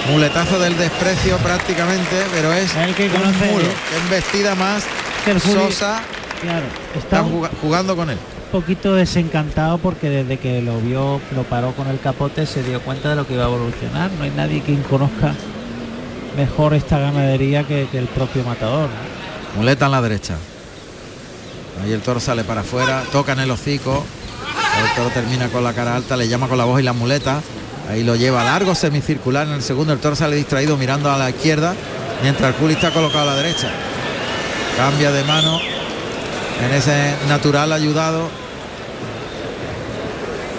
muletazo del desprecio prácticamente, pero es El que un conoce, mulo, ¿eh? que embestida más Que el Sosa, Claro, está un jugando con él. poquito desencantado porque desde que lo vio, lo paró con el capote, se dio cuenta de lo que iba a evolucionar. No hay nadie quien conozca mejor esta ganadería que, que el propio matador. ¿no? Muleta en la derecha. Ahí el toro sale para afuera, toca en el hocico. El toro termina con la cara alta, le llama con la voz y la muleta. Ahí lo lleva largo semicircular en el segundo. El toro sale distraído mirando a la izquierda, mientras el Juli está colocado a la derecha. Cambia de mano en ese natural ayudado.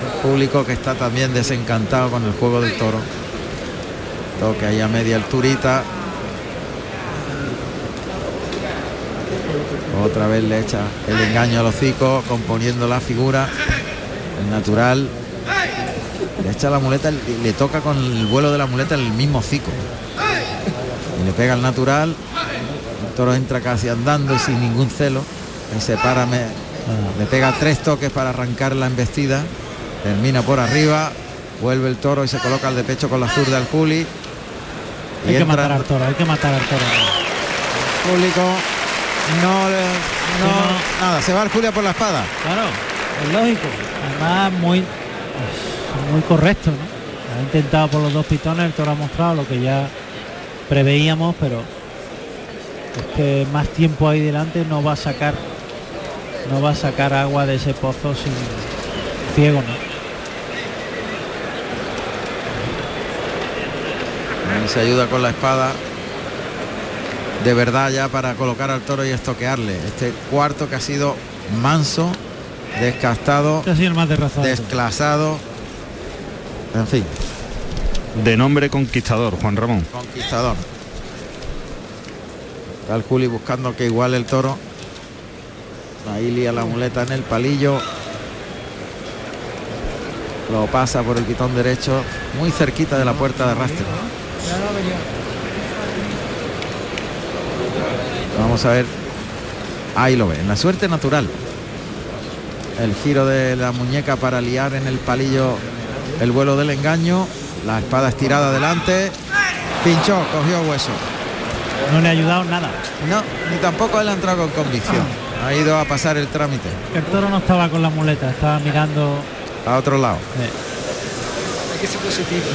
El público que está también desencantado con el juego del toro. Toque ahí a media alturita. Otra vez le echa el engaño al hocico, componiendo la figura. El natural. Le echa la muleta y le toca con el vuelo de la muleta el mismo hocico. Y le pega el natural. El toro entra casi andando y sin ningún celo. Y se para, me- le pega tres toques para arrancar la embestida. Termina por arriba. Vuelve el toro y se coloca al de pecho con la zurda al Juli. Y Hay que entra matar al toro, hay que matar al toro. público. No, le- no, nada, se va el Julia por la espada. Claro, es lógico. Además, muy, muy correcto, ¿no? Ha intentado por los dos pitones, el toro ha mostrado lo que ya preveíamos, pero es que más tiempo ahí delante no va a sacar no va a sacar agua de ese pozo sin ciego, ¿no? Ahí se ayuda con la espada. De verdad ya para colocar al toro y estoquearle. Este cuarto que ha sido manso, descastado, ha sido el más de razón. desclasado. En fin, De nombre conquistador, Juan Ramón. conquistador. Está el Juli buscando que iguale el toro. Ahí lía la muleta en el palillo. Lo pasa por el pitón derecho, muy cerquita de la puerta de arrastre. Vamos a ver. Ahí lo ve, en la suerte natural. El giro de la muñeca para liar en el palillo el vuelo del engaño. La espada estirada adelante. Pinchó, cogió hueso. No le ha ayudado nada. No, ni tampoco él ha entrado con convicción. Ha ido a pasar el trámite El toro no estaba con la muleta, estaba mirando. a otro lado. eh,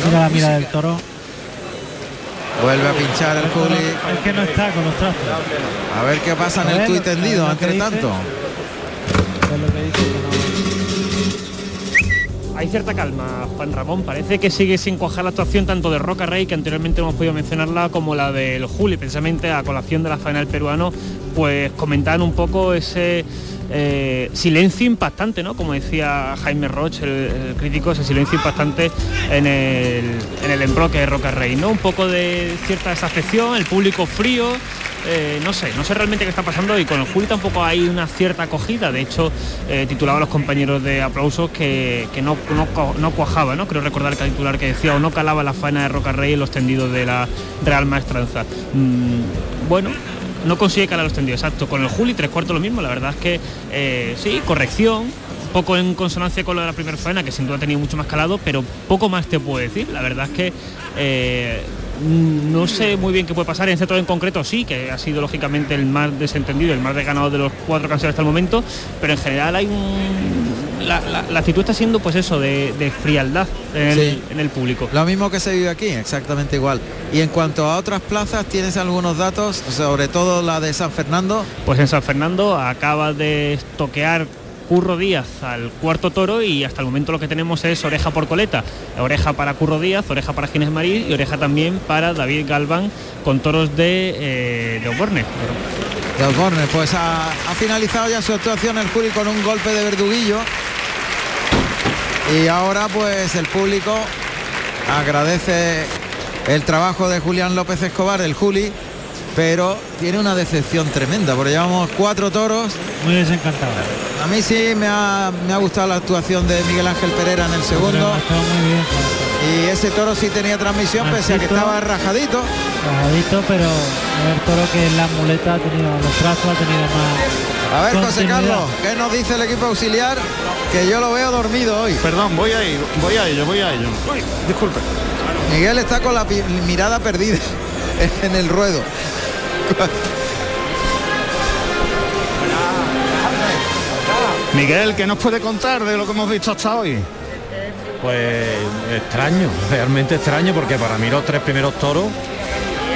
Mira la mira del toro. Vuelve a pinchar el Juli. es que no está con los trastos. A ver qué pasa en el tuit tendido, entre tanto. Hay cierta calma, Juan Ramón. Parece que sigue sin cuajar la actuación tanto de Roca Rey, que anteriormente hemos podido mencionarla, como la del Juli, precisamente a colación de la faena peruano, pues comentaban un poco ese eh, silencio impactante, ¿no? Como decía Jaime Roche, el, el crítico, ese silencio impactante en el, en el embroque de Roca Rey, ¿no? Un poco de cierta desafección, el público frío, eh, no sé, no sé realmente qué está pasando y con el Juli tampoco hay una cierta acogida. De hecho, eh, titulaba a los compañeros de aplausos que, que no, no, cuajaba, ¿no? Creo recordar que el titular que decía o no calaba la faena de Roca Rey en los tendidos de la Real Maestranza. Mm, bueno. No consigue calar los tendidos, exacto. Con el Juli tres cuartos lo mismo, la verdad es que eh, sí, corrección, poco en consonancia con lo de la primera faena, que sin duda ha tenido mucho más calado, pero poco más te puedo decir. La verdad es que eh, no sé muy bien qué puede pasar. En este todo en concreto sí, que ha sido lógicamente el más desentendido, el más desganado de los cuatro canciones hasta el momento, pero en general hay un... La, la- la actitud está siendo pues eso, de, de frialdad en el, Sí. en el público. Lo mismo que se vive aquí, exactamente igual. Y en cuanto a otras plazas, ¿tienes algunos datos? Sobre todo la de San Fernando. Pues en San Fernando acaba de toquear Curro Díaz al cuarto toro y hasta el momento lo que tenemos es oreja por coleta, oreja para Curro Díaz, oreja para Ginés Marí y oreja también para David Galván con toros de, eh, de Osborne. De Osborne, pues ha, ha finalizado ya su actuación el Juli con un golpe de verduguillo. Y ahora pues el público agradece el trabajo de Julián López Escobar, el Juli, pero tiene una decepción tremenda, porque llevamos cuatro toros. Muy desencantado. A mí sí me ha, me ha gustado la actuación de Miguel Ángel Pereira en el segundo. Ha estado muy bien. Y ese toro sí tenía transmisión, pese a que estaba rajadito. Bajadito, pero el toro que en la muleta ha tenido los brazos, ha tenido más. A ver, José. Carlos, ¿qué nos dice el equipo auxiliar? Que yo lo veo dormido hoy. Perdón, voy a ir, voy a ello, voy a ello. Uy, disculpe. Miguel está con la mirada perdida en el ruedo. Miguel, ¿qué nos puede contar de lo que hemos visto hasta hoy? Pues extraño, realmente extraño, porque para mí los tres primeros toros,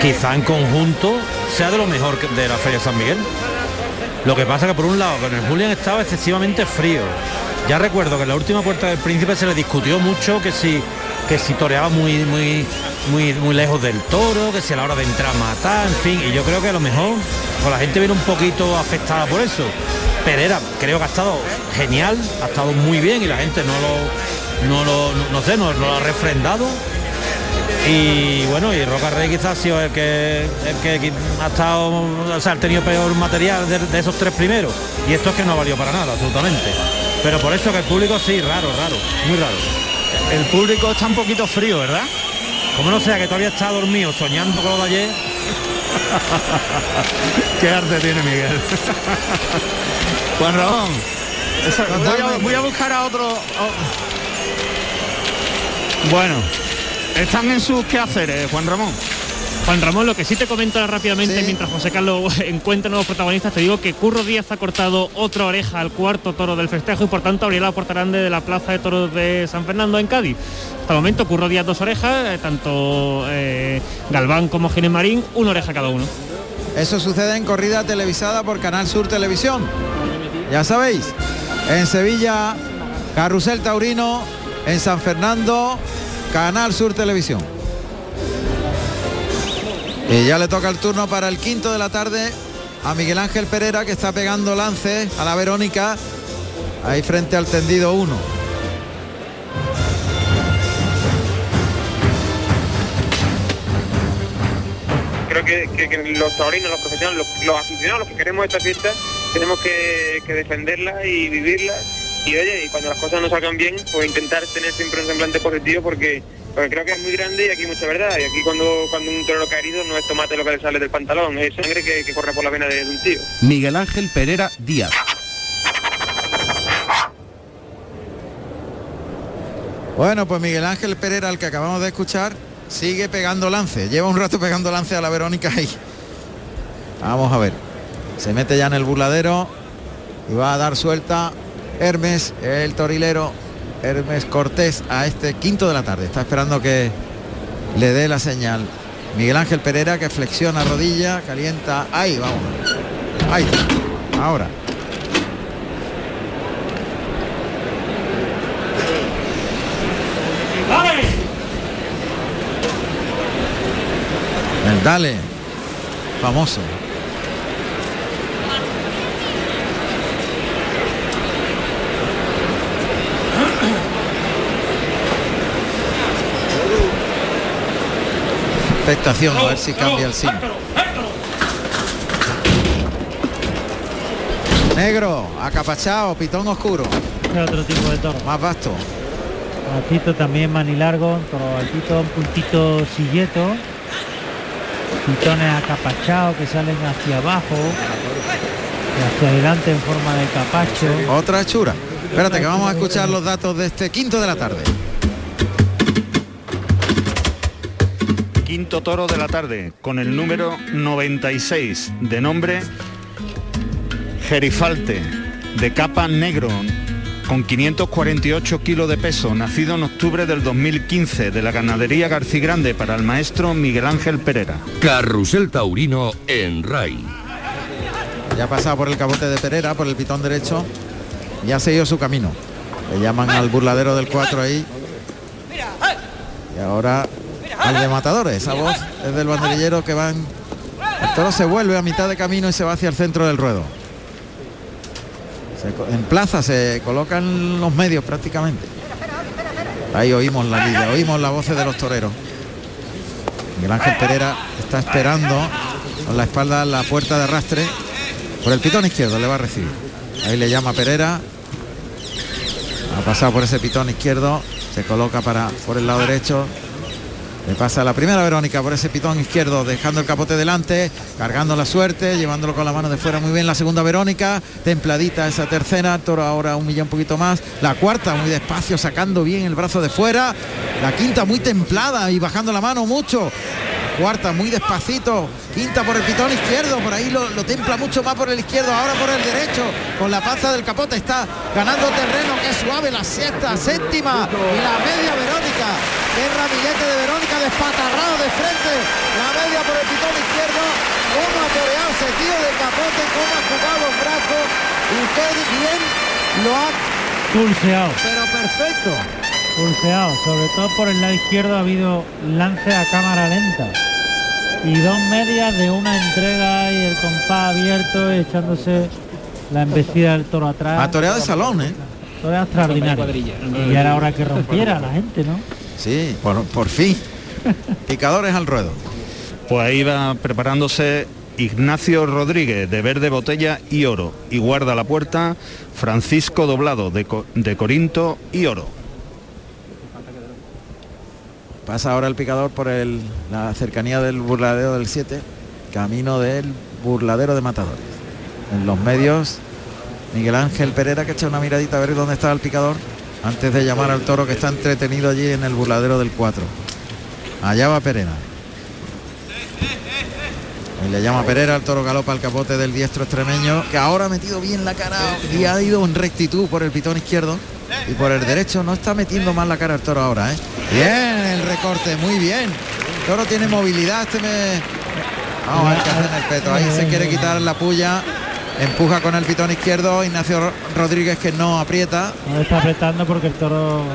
quizá en conjunto, sea de lo mejor de la Feria de San Miguel. Lo que pasa que por un lado con el Julián estaba excesivamente frío. Ya recuerdo que en la última puerta del príncipe se le discutió mucho que si que si toreaba muy muy muy muy lejos del toro, que si a la hora de entrar matar, en fin, y yo creo que a lo mejor pues la gente viene un poquito afectada por eso. Pereira creo que ha estado genial, ha estado muy bien y la gente no lo no lo no, sé, no, lo ha refrendado. Y bueno, y Roca Rey quizás ha sido el que, el que ha estado, o sea, ha tenido peor material de, de esos tres primeros. Y esto es que no valió para nada, absolutamente. Pero por eso que el público sí, raro, raro, muy raro. El público está un poquito frío, ¿verdad? Como no sea que todavía está dormido soñando con lo de ayer, Qué arte tiene Miguel. Juan Ramón. esa- voy, a, Totalmente. voy a buscar a otro. a- Bueno, están en sus quehaceres, Juan Ramón. Juan Ramón, lo que sí te comento rápidamente Sí. mientras José Carlos encuentra nuevos protagonistas, te digo que Curro Díaz ha cortado otra oreja al cuarto toro del festejo y por tanto abrirá la puerta grande de la Plaza de Toros de San Fernando en Cádiz. Hasta el momento Curro Díaz dos orejas, eh, tanto eh, Galván como Ginés Marín, una oreja cada uno. Eso sucede en corrida televisada por Canal Sur Televisión. Ya sabéis, en Sevilla, Carrusel Taurino, en San Fernando, Canal Sur Televisión. Y ya le toca el turno para el quinto de la tarde a Miguel Ángel Pereira que está pegando lances a la Verónica ahí frente al tendido 1. creo que, los taurinos, los profesionales, los, los aficionados, los que queremos esta fiesta, tenemos que, que defenderla y vivirla. Y oye, y cuando las cosas no salgan bien, pues intentar tener siempre un semblante positivo porque, porque creo que es muy grande y aquí mucha verdad. Y aquí cuando, cuando un torero cae herido no es tomate lo que le sale del pantalón, es sangre que, que corre por la vena de, de un tío. Miguel Ángel Pereira Díaz. Bueno, pues Miguel Ángel Pereira, el que acabamos de escuchar, sigue pegando lance. Lleva un rato pegando lance a la Verónica ahí. Vamos a ver. Se mete ya en el burladero y va a dar suelta Hermes, el torilero Hermes Cortés, a este quinto de la tarde. Está esperando que le dé la señal. Miguel Ángel Pereira que flexiona rodilla, calienta. Ahí, vamos. Ahí. Ahora. El dale. Famoso. Expectación, a ver si cambia el signo. Negro, acapachado, pitón oscuro, Es otro tipo de toro. más vasto. Altito también manilargo, toro altito, un puntito silleto. Pitones acapachados que salen hacia abajo. y hacia adelante en forma de capacho. Otra hechura. Espérate que vamos a escuchar los datos de este quinto de la tarde. Quinto toro de la tarde, con el número 96, de nombre Gerifalte, de capa negro, con 548 kilos de peso, nacido en octubre del 2015, de la ganadería Garcigrande para el maestro Miguel Ángel Pereira. Carrusel Taurino en RAI. Ya ha pasado por el cabote de Pereira, por el pitón derecho. ya ha seguido su camino. Le llaman al burladero del 4 ahí. Y ahora al de matadores. Esa voz es del banderillero que van. El toro se vuelve a mitad de camino y se va hacia el centro del ruedo. en plaza se colocan los medios prácticamente. Ahí oímos la lidia, oímos la voz de los toreros. Miguel Ángel Pereira está esperando con la espalda la puerta de arrastre. Por el pitón izquierdo le va a recibir. Ahí le llama Pereira. Ha pasado por ese pitón izquierdo. Se coloca para por el lado derecho. Le pasa la primera Verónica por ese pitón izquierdo, dejando el capote delante, cargando la suerte, llevándolo con la mano de fuera muy bien. La segunda Verónica, templadita esa tercera, toro ahora un millón un poquito más. La cuarta muy despacio, sacando bien el brazo de fuera. La quinta muy templada y bajando la mano mucho. Cuarta muy despacito. Quinta por el pitón izquierdo. Por ahí lo, templa mucho más por el izquierdo. Ahora por el derecho. Con la panza del capote está ganando terreno. Que suave la sexta, séptima. Y la media Verónica. Qué ramillete de Verónica despatarrado de frente. La media por el pitón izquierdo. Cómo ha toreado ese tío de capote. Cómo ha jugado los brazos. Y qué bien lo ha pulseado. Pero perfecto pulseado, sobre todo por el lado izquierdo ha habido lance a cámara lenta y dos medias de una entrega y el compás abierto echándose la embestida del toro atrás. A toreada de salón, ¿eh? Toreada extraordinaria. Y era hora que rompiera la gente, ¿no? Sí, por, por fin. Picadores al ruedo. Pues ahí va preparándose Ignacio Rodríguez de verde botella y oro y guarda la puerta Francisco Doblado de, de Corinto y oro. Pasa ahora el picador por el, la cercanía del burladero del 7, camino del burladero de matadores. En los medios, Miguel Ángel Pereira que echa una miradita a ver dónde está el picador antes de llamar al toro que está entretenido allí en el burladero del 4. Allá va Pereira. Y le llama Pereira, el toro galopa al capote del diestro extremeño, que ahora ha metido bien la cara y ha ido en rectitud por el pitón izquierdo y por el derecho no está metiendo mal la cara el toro ahora, ¿eh? Bien el recorte, muy bien. El toro tiene movilidad, este me... Vamos a ver qué hace en el peto. Ahí se quiere quitar la puya. Empuja con el pitón izquierdo Ignacio Rodríguez que no aprieta. No está apretando porque el toro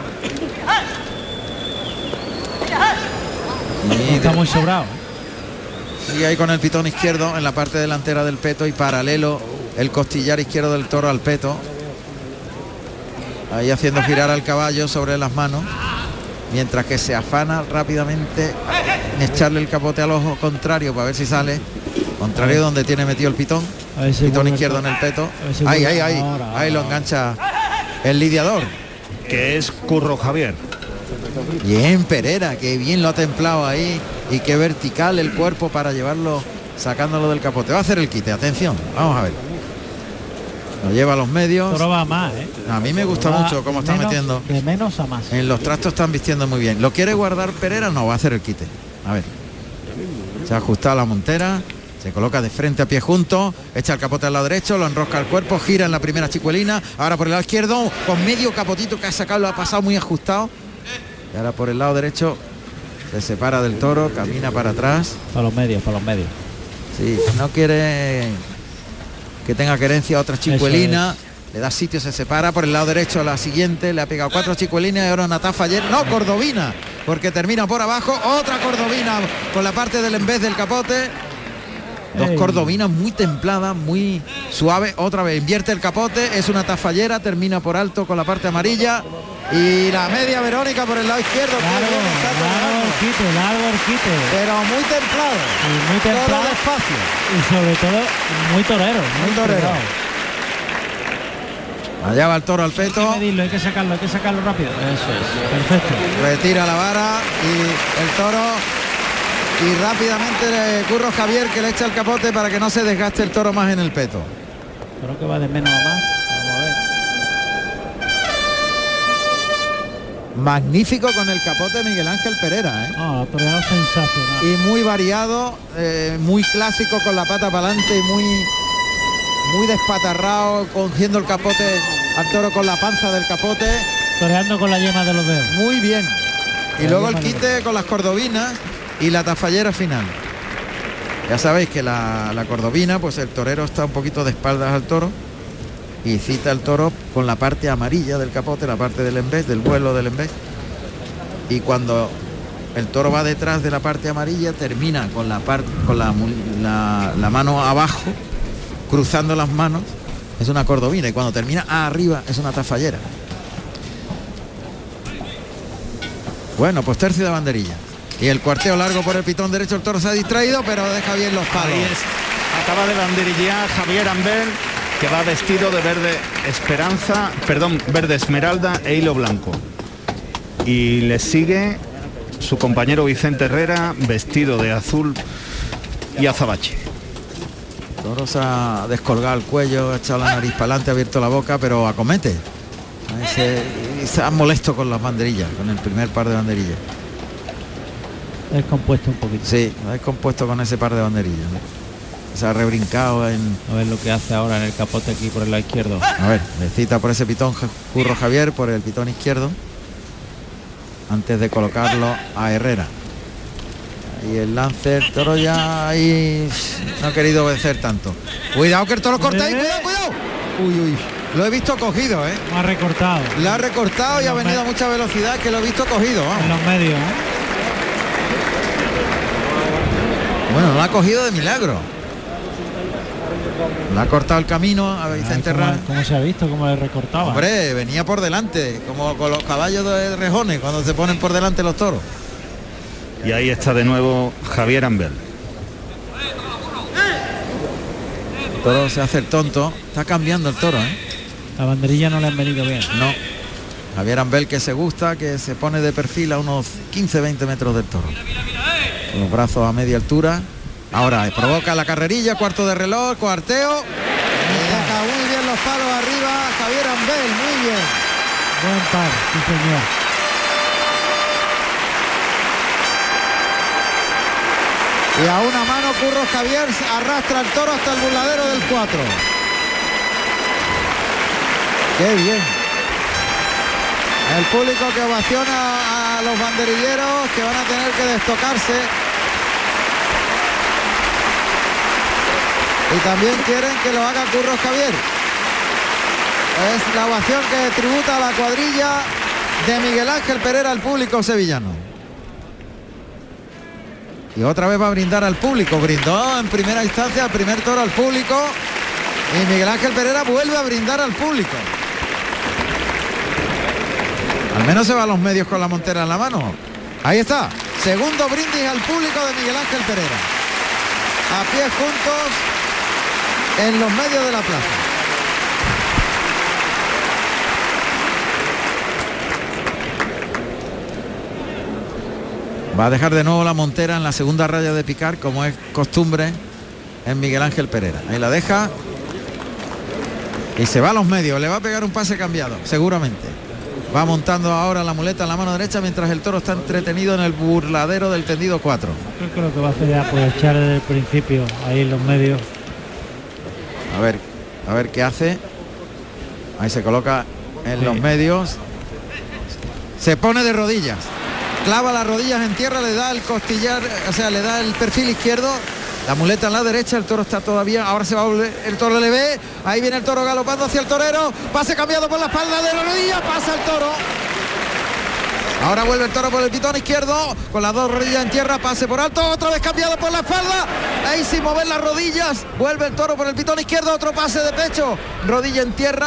está muy sobrado. Y ahí con el pitón izquierdo en la parte delantera del peto y paralelo el costillar izquierdo del toro al peto. Ahí haciendo girar al caballo sobre las manos. Mientras que se afana rápidamente en echarle el capote al ojo contrario para ver si sale. Contrario donde tiene metido el pitón. Pitón izquierdo en el peto. Ahí, ahí, ahí. Ahí lo engancha el lidiador. Que es Curro Javier. Bien Pereira, que bien lo ha templado ahí. Y qué vertical el cuerpo para llevarlo sacándolo del capote. Va a hacer el quite, atención. Vamos a ver. Lo lleva a los medios. Pero va más, ¿eh? A mí me gusta mucho cómo está metiendo. De menos a más. En los trastos están vistiendo muy bien. ¿Lo quiere guardar Pereira? No, va a hacer el quite. A ver. Se ha ajustado la montera. Se coloca de frente a pie junto, echa el capote al lado derecho, lo enrosca al cuerpo, gira en la primera chicuelina, ahora por el lado izquierdo, con medio capotito que ha sacado, lo ha pasado muy ajustado. Y ahora por el lado derecho se separa del toro, camina para atrás. Para los medios, para los medios. Sí, no quiere que tenga querencia otra chicuelina. Le da sitio, se separa por el lado derecho a la siguiente, le ha pegado cuatro chicuelinas y ahora una tafa ayer. No, cordobina, porque termina por abajo. Otra cordobina con la parte del en vez del capote. Dos cordobinas muy templadas, muy suave. Otra vez invierte el capote, es una tafallera, termina por alto con la parte amarilla. Y la media Verónica por el lado izquierdo. Largo, quite, Pero muy templado. Y muy templado. despacio. Y sobre todo muy torero. Muy, torero. Allá va el toro al peto. Hay que, hay que sacarlo, hay que sacarlo rápido. Eso es. Perfecto. Retira la vara y el toro. Y rápidamente le curro Javier que le echa el capote para que no se desgaste el toro más en el peto. Creo que va de menos a más. magnífico con el capote Miguel Ángel Pereira. ¿eh? Ah, sensacional. Y muy variado, eh, muy clásico con la pata para adelante, muy, muy despatarrado, cogiendo el capote al toro con la panza del capote. Toreando con la yema de los dedos. Muy bien. Y luego el quite con las cordobinas y la tafallera final. Ya sabéis que la, la cordobina, pues el torero está un poquito de espaldas al toro y cita el toro con la parte amarilla del capote, la parte del embés, del vuelo del embés. Y cuando el toro va detrás de la parte amarilla, termina con la con la, la- la mano abajo, cruzando las manos, es una cordobina y cuando termina arriba es una tafallera. Bueno, pues tercio de banderilla. Y el cuarteo largo por el pitón derecho, el toro se ha distraído, pero deja bien los palos. Ahí es, acaba de banderillear Javier Ambel, que va vestido de verde esperanza, perdón, verde esmeralda e hilo blanco. Y le sigue su compañero Vicente Herrera, vestido de azul y azabache. Toro se ha descolgado el cuello, ha echado la nariz para adelante, ha abierto la boca, pero acomete. Se ha molesto con las banderillas, con el primer par de banderillas. Es compuesto un poquito. Sí, lo ha descompuesto con ese par de banderillas. ¿no? Se ha rebrincado en. A ver lo que hace ahora en el capote aquí por el lado izquierdo. A ver, le cita por ese pitón Curro Javier, por el pitón izquierdo. Antes de colocarlo a Herrera. Y el lance, el toro ya ahí no ha querido vencer tanto. Cuidado que el toro corta ahí, cuidado, cuidado. Uy, uy. Lo he visto cogido, ¿eh? Más recortado. Lo ha recortado y ha venido a mucha velocidad que lo he visto cogido. vamos. En los medios. ¿eh? Bueno, no lo ha cogido de milagro. Le ha cortado el camino a Ay, Vicente ¿cómo, Herrera. cómo se ha visto? ¿Cómo le recortaba? Hombre, venía por delante, como con los caballos de rejones, cuando se ponen por delante los toros. Y ahí está de nuevo Javier Ambel. El toro se hace el tonto. Está cambiando el toro, ¿eh? La banderilla no le han venido bien. No. Javier Ambel que se gusta, que se pone de perfil a unos 15-20 metros del toro. Los brazos a media altura. Ahora provoca la carrerilla, cuarto de reloj, cuarteo. Deja muy bien los palos arriba. Javier Ambel, muy bien. Buen par, sí señor. Y a una mano Curro Javier arrastra el toro hasta el burladero del 4. Qué bien. El público que ovaciona a los banderilleros que van a tener que destocarse. Y también quieren que lo haga Curro Javier. Es la ovación que tributa a la cuadrilla de Miguel Ángel Pereira al público sevillano. Y otra vez va a brindar al público. Brindó en primera instancia al primer toro al público. Y Miguel Ángel Pereira vuelve a brindar al público. Al menos se va a los medios con la montera en la mano. Ahí está. Segundo brindis al público de Miguel Ángel Pereira. A pies juntos en los medios de la plaza. Va a dejar de nuevo la montera en la segunda raya de picar, como es costumbre en Miguel Ángel Pereira. Ahí la deja. Y se va a los medios. Le va a pegar un pase cambiado, seguramente. Va montando ahora la muleta en la mano derecha mientras el toro está entretenido en el burladero del tendido 4. Creo que lo que va a hacer es aprovechar desde el principio ahí en los medios. A ver, a ver qué hace. Ahí se coloca en los medios. Se pone de rodillas. Clava las rodillas en tierra, le da el costillar, o sea, le da el perfil izquierdo. La muleta en la derecha, el toro está todavía, ahora se va a volver, el toro le ve, ahí viene el toro galopando hacia el torero, pase cambiado por la espalda de la rodilla, pasa el toro. Ahora vuelve el toro por el pitón izquierdo, con las dos rodillas en tierra, pase por alto, otra vez cambiado por la espalda, ahí sin mover las rodillas, vuelve el toro por el pitón izquierdo, otro pase de pecho, rodilla en tierra,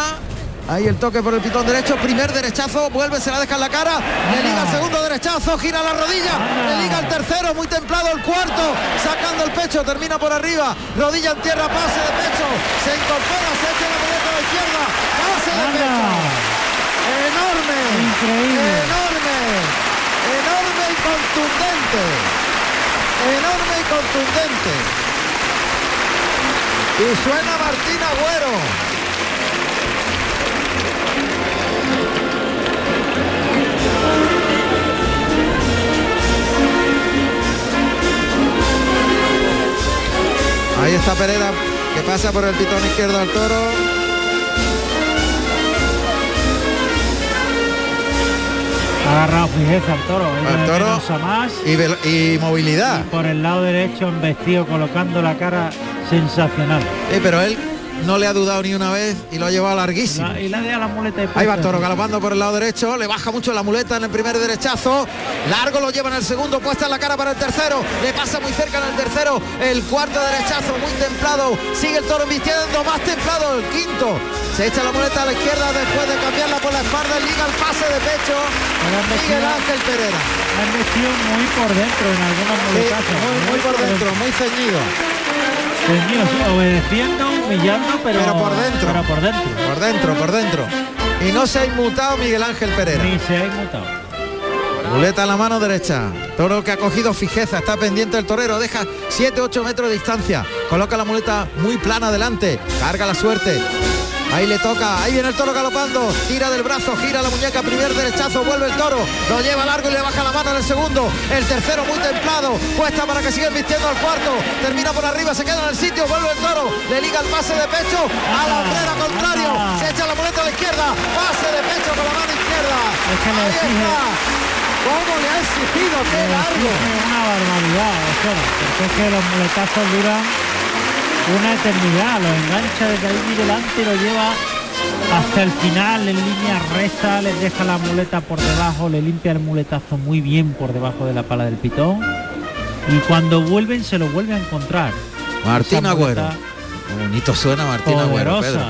ahí el toque por el pitón derecho, primer derechazo, vuelve, se la deja en la cara, le liga el segundo derechazo, gira la rodilla, le liga el tercero, muy templado el cuarto, sacando el pecho, termina por arriba, rodilla en tierra, pase de pecho, se incorpora, se echa la muleta a la izquierda, pase de pecho. Enorme, Increíble. enorme y contundente, enorme y contundente. Y suena Martín Agüero. Ahí está Pereira que pasa por el pitón izquierdo al toro. Ha agarrado fijeza al toro. Al toro. más. Y, movilidad. Por el lado derecho en vestido colocando la cara sensacional. Sí, pero él no le ha dudado ni una vez y lo ha llevado larguísimo. y la de la muleta Ahí va pecho. Toro galopando por el lado derecho, le baja mucho la muleta en el primer derechazo, largo lo lleva en el segundo, puesta en la cara para el tercero, le pasa muy cerca en el tercero, el cuarto derechazo muy templado, sigue el toro vistiendo más templado, el quinto, se echa la muleta a la izquierda después de cambiarla por la espalda, liga el pase de pecho, Miguel Ángel Pereira. Han metido muy por dentro en algunos Sí, muy, muy por dentro, muy ceñido. Ceñido, sí, obedeciendo, humillando, pero, Pero por dentro. Pero por dentro. Por dentro, por dentro. Y no se ha inmutado Miguel Ángel Pereira. Ni se ha inmutado. Muleta a la mano derecha. Toro que ha cogido fijeza, está pendiente el torero, deja 7-8 metros de distancia. Coloca la muleta muy plana adelante, carga la suerte. Ahí le toca, ahí viene el toro galopando, tira del brazo, gira la muñeca, primer derechazo, vuelve el toro, lo lleva largo y le baja la mano en el segundo, el tercero muy templado, puesta para que siga vistiendo al cuarto, termina por arriba, se queda en el sitio, vuelve el toro, le liga el pase de pecho a la hombrera contrario, se echa la muleta a la izquierda, pase de pecho con la mano izquierda. Ahí está. ¿Cómo le ha exigido? ¡Qué largo! Una barbaridad, es que los muletazos duran una eternidad, los engancha desde ahí y delante y lo lleva hasta el final en línea recta, les deja la muleta por debajo, le limpia el muletazo muy bien por debajo de la pala del pitón y cuando vuelven se lo vuelve a encontrar. Martín Agüero. bonito suena Martín Agüero. Pedro.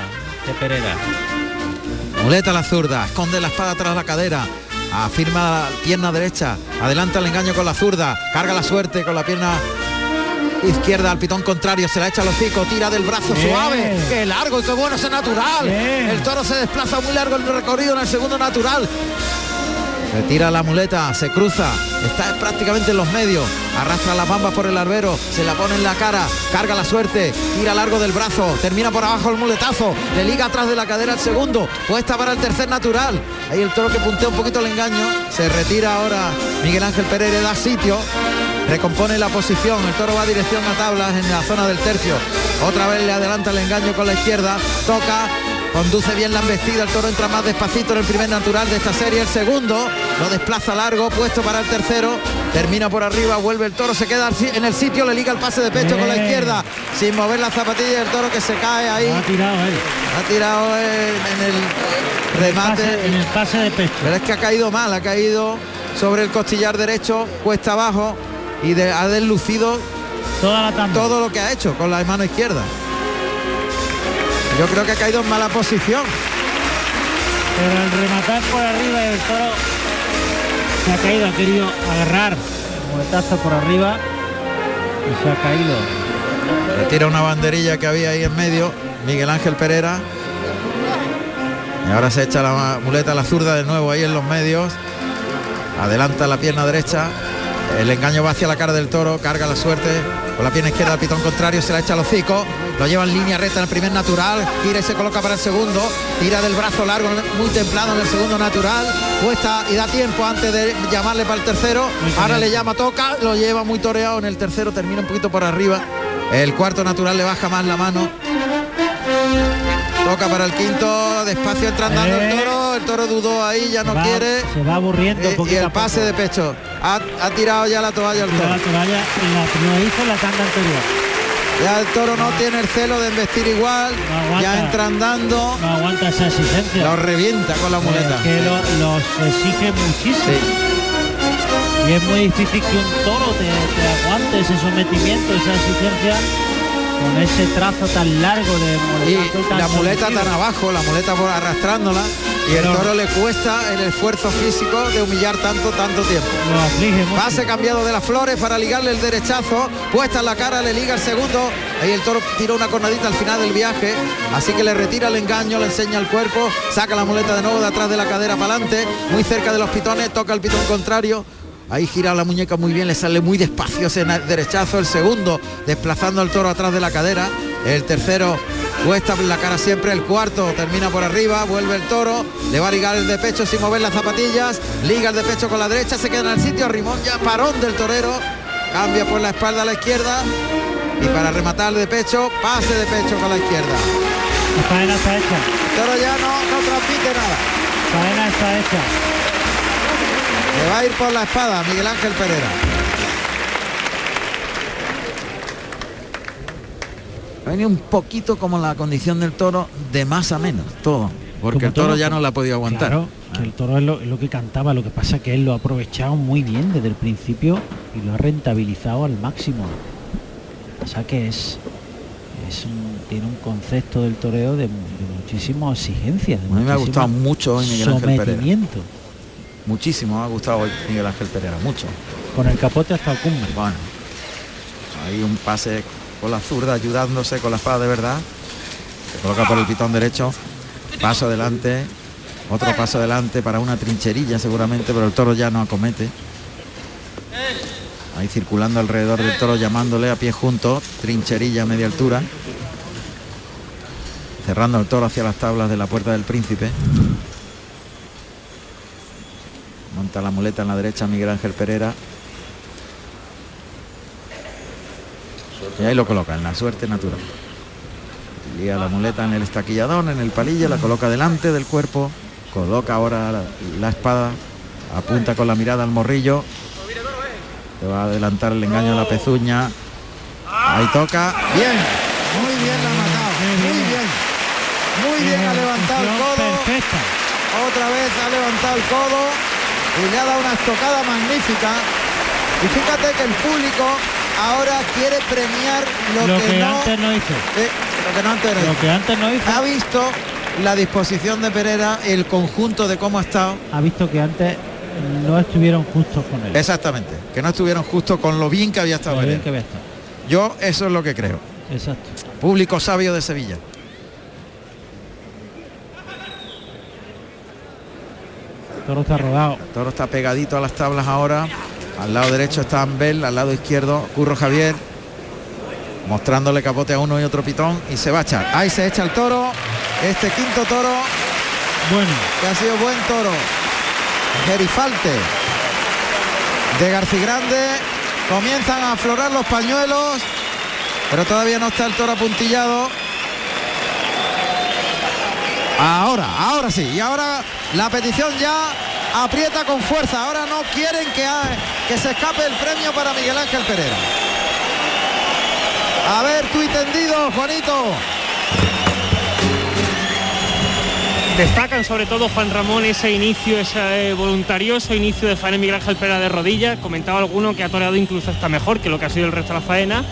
de Pereira. Muleta a la zurda, esconde la espada tras la cadera, afirma la pierna derecha, adelanta el engaño con la zurda, carga la suerte con la pierna izquierda al pitón contrario, se la echa al hocico, tira del brazo Bien. suave, qué largo y qué bueno ese natural. Bien. El toro se desplaza muy largo el recorrido en el segundo natural. Retira la muleta, se cruza, está prácticamente en los medios, arrastra las bambas por el arbero, se la pone en la cara, carga la suerte, tira largo del brazo, termina por abajo el muletazo, le liga atrás de la cadera el segundo, puesta para el tercer natural. Ahí el toro que puntea un poquito el engaño, se retira ahora Miguel Ángel Pereira, da sitio, recompone la posición, el toro va dirección a tablas en la zona del tercio, otra vez le adelanta el engaño con la izquierda, toca, Conduce bien la embestida, el toro entra más despacito en el primer natural de esta serie, el segundo lo desplaza largo, puesto para el tercero, termina por arriba, vuelve el toro, se queda en el sitio, le liga el pase de pecho con la izquierda, sin mover la zapatilla, el toro que se cae ahí, Ha tirado él. ha tirado en, en el remate, Pase- en el pase de pecho. pero es que ha caído mal, ha caído sobre el costillar derecho, cuesta abajo y de- ha deslucido Toda la tanda. todo lo que ha hecho con la mano izquierda. Yo creo que ha caído en mala posición. Pero el rematar por arriba el toro se ha caído, ha querido agarrar el muletazo por arriba y se ha caído. Retira una banderilla que había ahí en medio, Miguel Ángel Pereira. Y ahora se echa la muleta a la zurda de nuevo ahí en los medios. Adelanta la pierna derecha. El engaño va hacia la cara del toro, carga la suerte. Con la pierna izquierda al pitón contrario, se la echa al hocico. Lo lleva en línea recta en el primer natural. Gira y se coloca para el segundo. Tira del brazo largo, muy templado en el segundo natural. Cuesta y da tiempo antes de llamarle para el tercero. Ahora le llama, toca, lo lleva muy toreado en el tercero, termina un poquito por arriba. El cuarto natural le baja más la mano. Toca para el quinto, despacio entra andando el Eh. El toro dudó ahí, ya no Va- quiere. Se va aburriendo Eh, y el pase de pecho. Ha, ha tirado ya la toalla el toro. la toalla en la lo hizo en la tanda anterior. Ya el toro no tiene el celo de embestir igual. No aguanta. ya entra andando. No aguanta esa exigencia. Lo revienta con la muleta. Es que lo- los exige muchísimo. Y es muy difícil que un toro te, te aguante ese sometimiento, esa exigencia con ese trazo tan largo de Y tan la muleta tan abajo, la muleta por arrastrándola. Y el toro le cuesta el esfuerzo físico de humillar tanto, tanto tiempo. Pase cambiado de las flores para ligarle el derechazo, puesta en la cara, le liga el segundo. Ahí el toro tira una cornadita al final del viaje, así que le retira el engaño, le enseña el cuerpo, saca la muleta de nuevo de atrás de la cadera para adelante, muy cerca de los pitones, toca el pitón contrario. Ahí gira la muñeca muy bien, le sale muy despacio ese derechazo. El segundo, desplazando el toro atrás de la cadera. El tercero, puesta en la cara siempre. El cuarto, termina por arriba, vuelve el toro. Le va a ligar el de pecho sin mover las zapatillas. Liga el de pecho con la derecha, se queda en el sitio. Rimón ya parón del torero. Cambia por la espalda a la izquierda. Y para rematar de pecho, pase de pecho con la izquierda. La faena está hecha. El toro ya no, no transmite nada. La faena está hecha. Le va a ir por la espada Miguel Ángel Pereira. Ha venido un poquito como la condición del toro de más a menos, todo. Porque Como el toro ya no la ha podido aguantar. Claro, que el toro es lo, es lo que cantaba, lo que pasa es que él lo ha aprovechado muy bien desde el principio y lo ha rentabilizado al máximo. O sea que es, es un- tiene un concepto del toreo de, de muchísima exigencia. de A mí me ha gustado mucho hoy Miguel Ángel Pereira. sometimiento. Muchísimo me ha gustado hoy Miguel Ángel Pereira, mucho. Con el capote hasta el cumbre. Bueno, hay un pase con la zurda ayudándose con la espada de verdad. Se coloca por el pitón derecho. Paso adelante. Otro paso adelante para una trincherilla seguramente, pero el toro ya no acomete. Ahí circulando alrededor del toro llamándole a pie junto. Trincherilla a media altura. Cerrando el toro hacia las tablas de la puerta del príncipe. Monta la muleta en la derecha Miguel Ángel Pereira. Y ahí lo coloca, en la suerte natural. Lía la muleta en el estaquilladón, en el palillo, la coloca delante del cuerpo. Coloca ahora la, la espada. Apunta con la mirada al morrillo. Le va a adelantar el engaño a la pezuña. Ahí toca. Bien. Muy bien la ha matado. Muy bien. Muy bien ha levantado el codo. Otra vez ha levantado el codo y le ha dado una estocada magnífica. Y fíjate que el público ahora quiere premiar lo, Lo que, que no, antes no hizo. eh, lo que no antes no Lo hizo. que antes no hizo, Ha visto la disposición de Pereira, el conjunto de cómo ha estado. ha visto que antes no estuvieron justos con él. Exactamente, que no estuvieron justo con lo bien que había estado Lo bien que había estado. Yo eso es lo que creo. Exacto. Público sabio de Sevilla. El toro está rodado. El toro está pegadito a las tablas ahora. Al lado derecho está Ambel, al lado izquierdo Curro Javier. Mostrándole capote a uno y otro pitón y se va a echar. Ahí se echa el toro. Este quinto toro Bueno, que ha sido buen toro. Gerifalte de Garcigrande. Comienzan a aflorar los pañuelos, pero todavía no está el toro apuntillado. Ahora, ahora sí. Y ahora la petición ya aprieta con fuerza. Ahora no quieren que, que se escape el premio para Miguel Ángel Pereira. A ver, tú tendido, Juanito. Destacan sobre todo Juan Ramón ese inicio, ese eh, voluntarioso inicio de faena Miguel Ángel Pereira de rodilla. Comentaba alguno que ha toreado incluso hasta mejor que lo que ha sido el resto de la faena.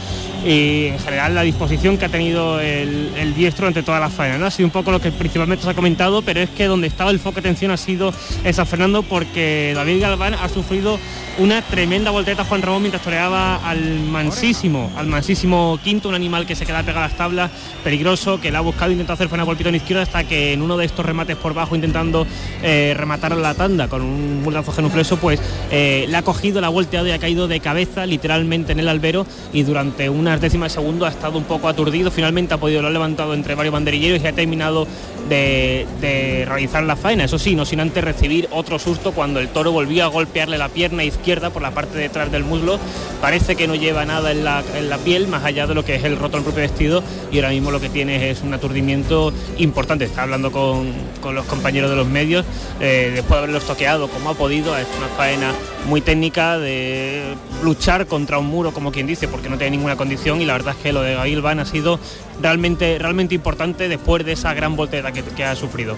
Y en general la disposición que ha tenido el, diestro ante toda la faena. ¿no? Ha sido un poco lo que principalmente se ha comentado, pero es que donde estaba el foco de atención ha sido en San Fernando porque David Galván ha sufrido una tremenda voltereta Juan Ramón mientras toreaba al mansísimo, al mansísimo quinto, un animal que se queda pegado a las tablas, peligroso, que le ha buscado, intentado hacer faena golpito en izquierda hasta que en uno de estos remates por bajo intentando eh, rematar la tanda con un muletazo genufleso, pues eh, le ha cogido, la ha volteado y ha caído de cabeza literalmente en el albero y durante unas décimas de segundo ha estado un poco aturdido, finalmente ha podido, lo ha levantado entre varios banderilleros y ha terminado de, de realizar la faena, eso sí, no sin antes recibir otro susto cuando el toro volvió a golpearle la pierna izquierda por la parte de detrás del muslo, parece que no lleva nada en la, en la piel, más allá de lo que es el roto del propio vestido. Y ahora mismo lo que tiene es un aturdimiento importante, está hablando con, con los compañeros de los medios, eh, después de haberlos toqueado como ha podido, es una faena muy técnica de luchar contra un muro, como quien dice, porque no tiene ninguna condición. Y la verdad es que lo de Gail Van ha sido realmente, realmente importante después de esa gran voltereta que ha sufrido.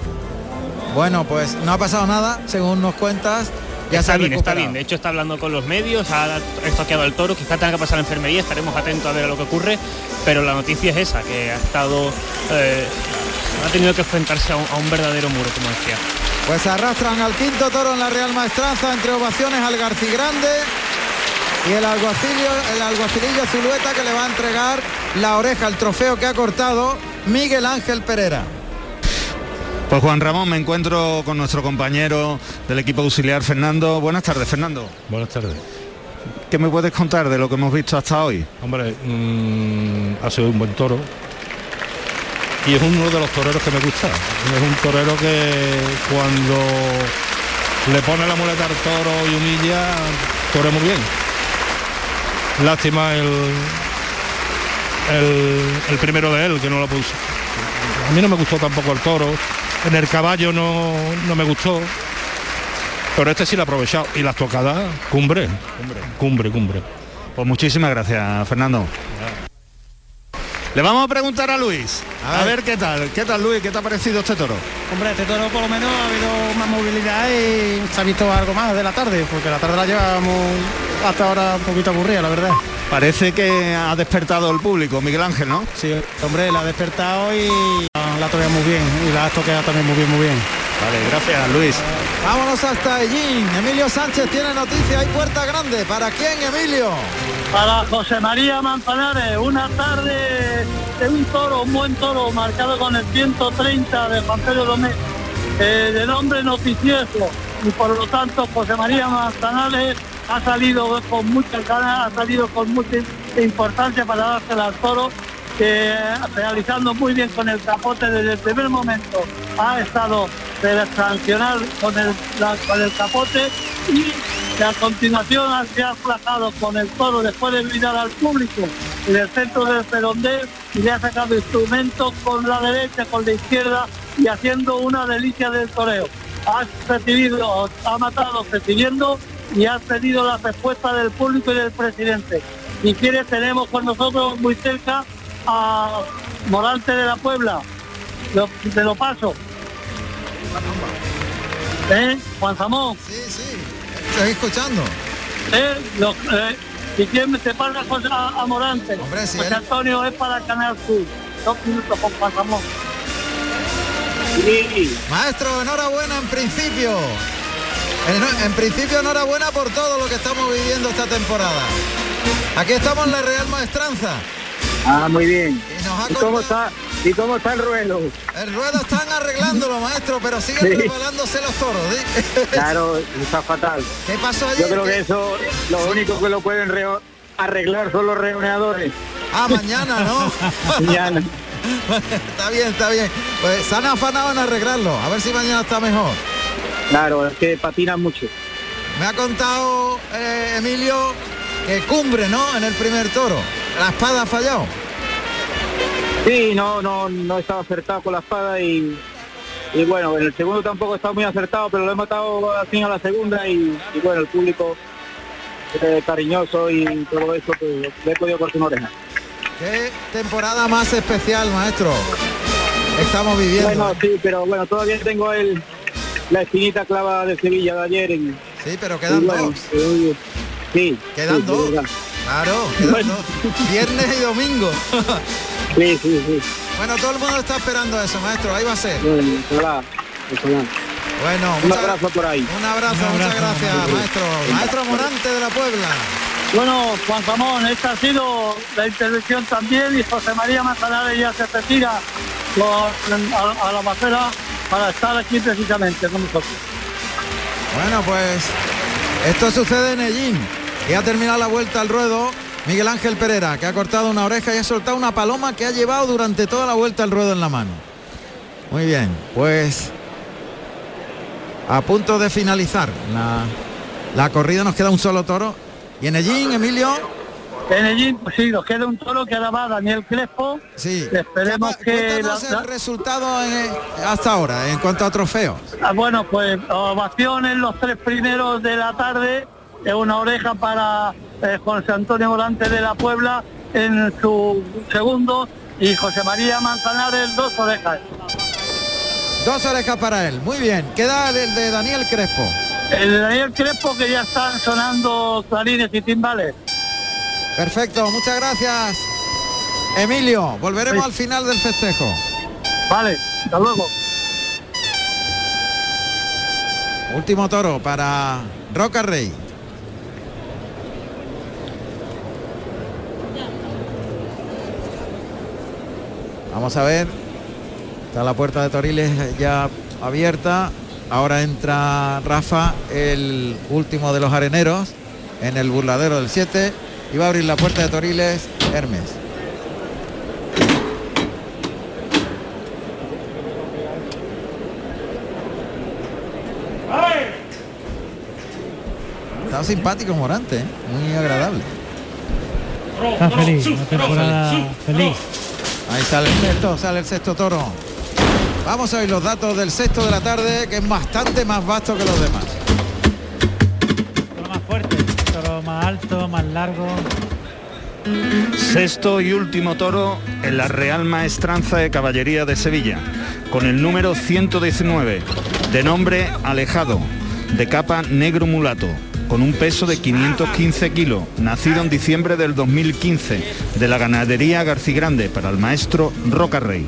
Bueno, pues no ha pasado nada, según nos cuentas. Ya está bien, está bien. De hecho, está hablando con los medios, ha estoqueado al toro, quizá tenga que pasar a la enfermería, estaremos atentos a ver a lo que ocurre, pero la noticia es esa, que ha estado, eh, ha tenido que enfrentarse a un, a un verdadero muro, como decía. Pues arrastran al quinto toro en la Real Maestranza entre ovaciones al Garcigrande y el alguacilio, el alguacilillo Zulueta que le va a entregar la oreja, el trofeo que ha cortado Miguel Ángel Pereira. Pues Juan Ramón, me encuentro con nuestro compañero del equipo auxiliar Fernando. Buenas tardes, Fernando. Buenas tardes. ¿Qué me puedes contar de lo que hemos visto hasta hoy? Hombre, mm, ha sido un buen toro. Y es uno de los toreros que me gusta. Es un torero que cuando le pone la muleta al toro y humilla, tore muy bien. Lástima el, el, el primero de él, que no lo puso. A mí no me gustó tampoco el toro. En el caballo no, no me gustó. Pero este sí lo ha aprovechado. Y las tocadas, cumbre. Cumbre, cumbre. Pues muchísimas gracias, Fernando. Le vamos a preguntar a Luis. A, ver. qué tal. ¿Qué tal, Luis? ¿Qué te ha parecido este toro? Hombre, este toro por lo menos ha habido más movilidad y se ha visto algo más de la tarde, porque la tarde la llevamos hasta ahora un poquito aburrida, la verdad. Parece que ha despertado el público, Miguel Ángel, ¿no? Sí, hombre, la ha despertado y la ha muy bien y la ha toqueado también muy bien, muy bien. Vale, gracias Luis. Vámonos hasta Ellín. Emilio Sánchez tiene noticia. Hay puerta grande. ¿Para quién, Emilio? Para José María Manzanares. Una tarde de un toro, un buen toro, marcado con el 130 de Juan Pedro Domé, eh, de nombre noticioso. Y por lo tanto, José María Manzanares ha salido con mucha ganas, ha salido con mucha importancia para dársela al toro que realizando muy bien con el capote desde el primer momento ha estado de sancionar con el, con el capote y a continuación se ha flajado con el toro después de mirar al público en el centro del redondel y le ha sacado instrumentos con la derecha, con la izquierda y haciendo una delicia del toreo. Ha recibido, ha matado recibiendo y ha tenido la respuesta del público y del presidente. Si quiere tenemos con nosotros muy cerca a Morante de la Puebla. te lo paso. ¿Eh? Juan Samón. Sí, sí. Estoy escuchando. ¿Eh? eh si quieres te pasa a, a Morante. Hombre, si Antonio es para Canal Sur. Dos minutos con Juan Samón. Maestro, enhorabuena en principio. En, en, principio enhorabuena por todo lo que estamos viviendo esta temporada. Aquí estamos en la Real Maestranza. Ah, muy bien. ¿Y, cómo está? ¿Y cómo está el ruedo? El ruedo están arreglándolo, maestro, pero siguen preparándose los toros. Claro, está fatal. ¿Qué pasó ayer? Yo creo que eso, lo único que lo pueden arreglar son los reunidores. Ah, mañana, ¿no? mañana. está bien, está bien. Pues se han afanado en arreglarlo. A ver si mañana está mejor. Claro, es que patinan mucho. Me ha contado eh, Emilio que cumbre, ¿no? En el primer toro. ¿La espada ha fallado? Sí, no, no, no estaba acertado con la espada y, y bueno, en el segundo tampoco estaba muy acertado, pero lo he matado así a la segunda y, bueno, el público eh, cariñoso y todo eso, pues le he podido cortar una oreja. Qué temporada más especial, maestro. Estamos viviendo. Bueno, sí, pero bueno, todavía tengo el la esquinita clava de Sevilla de ayer. En, sí, pero quedan dos. Sí. Quedan dos. Claro, viernes y domingo. sí, sí, sí. Bueno, todo el mundo está esperando eso, maestro. Ahí va a ser. Bueno, Bueno, un abrazo por ahí. Un abrazo, muchas gracias, maestro. Maestro Morante de la Puebla. Bueno, Juan Ramón, esta ha sido la intervención también y José María Manzanares ya se retira a, a, la bacera para estar aquí precisamente con nosotros. Bueno, pues esto sucede en Ellín. Y ha terminado la vuelta al ruedo Miguel Ángel Pereira, que ha cortado una oreja y ha soltado una paloma que ha llevado durante toda la vuelta al ruedo en la mano. Muy bien, pues a punto de finalizar la, la corrida nos queda un solo toro. Y en Ellín, Emilio. En Ellín, pues sí, nos queda un toro que ahora va Daniel Crespo. Sí. Esperemos que... La, el resultado hasta ahora en cuanto a trofeos. Ah, bueno, pues ovación en los tres primeros de la tarde una oreja para eh, José Antonio Volante de la Puebla en su segundo y José María Manzanares dos orejas. Dos orejas para él, muy bien. Queda el de Daniel Crespo. El de Daniel Crespo que ya están sonando clarines y timbales. Perfecto, muchas gracias. Emilio, volveremos al final del festejo. Vale, hasta luego. Último toro para Roca Rey. Vamos a ver. Está la puerta de Toriles ya abierta. Ahora entra Rafa, el último de los areneros, en el burladero del 7. Y va a abrir la puerta de Toriles Hermes. Está simpático Morante, ¿eh? muy agradable. Está feliz, una temporada feliz. Ahí sale el sexto, sale el sexto toro. Vamos a ver los datos del sexto de la tarde, que es bastante más vasto que los demás. Toro más fuerte, toro más alto, más largo. Sexto y último toro en la Real Maestranza de Caballería de Sevilla, con el número 119, de nombre Alejado, de capa negro mulato, con un peso de 515 kilos, nacido en diciembre del 2015, de la ganadería Garcigrande para el maestro Roca Rey.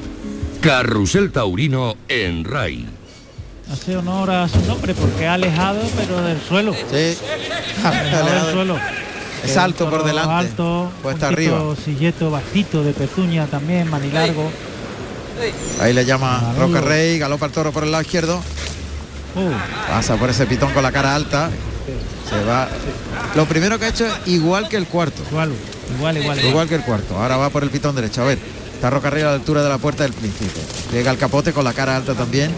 Carrusel Taurino en RAI. Hace honor a su nombre porque ha alejado pero del suelo. Sí. Alejado del suelo. Es alto por delante. Alto, Puesta arriba. Silleto bastito de pezuña también, manilargo. Ahí le llama Maravilla. Roca Rey, galopa el toro por el lado izquierdo. Uh, Pasa por ese pitón con la cara alta. Se va. Lo primero que ha hecho es igual que el cuarto. igual, igual, igual. Igual que el cuarto. Ahora va por el pitón derecho. A ver. Está Roca Rey a la altura de la puerta del príncipe. Llega el capote con la cara alta también.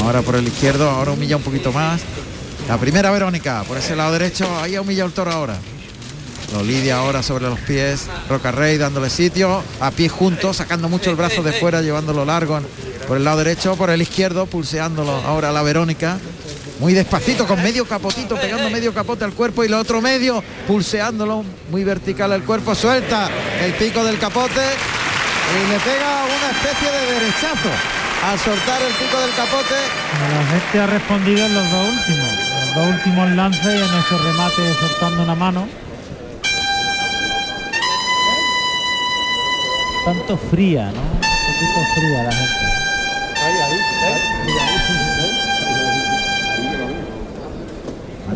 Ahora por el izquierdo. Ahora humilla un poquito más. La primera Verónica. Por ese lado derecho. Ahí ha humillado el toro ahora. Lo lidia ahora sobre los pies. Roca Rey dándole sitio. A pie juntos. Sacando mucho el brazo de fuera. Llevándolo largo por el lado derecho. Por el izquierdo. Pulseándolo ahora la Verónica. Muy despacito, con medio capotito, pegando medio capote al cuerpo y lo otro medio, pulseándolo, muy vertical el cuerpo, suelta el pico del capote y le pega una especie de derechazo al soltar el pico del capote. La gente ha respondido en los dos últimos. Los dos últimos lances y en ese remate soltando una mano. Tanto fría, ¿no? Un poquito fría la gente.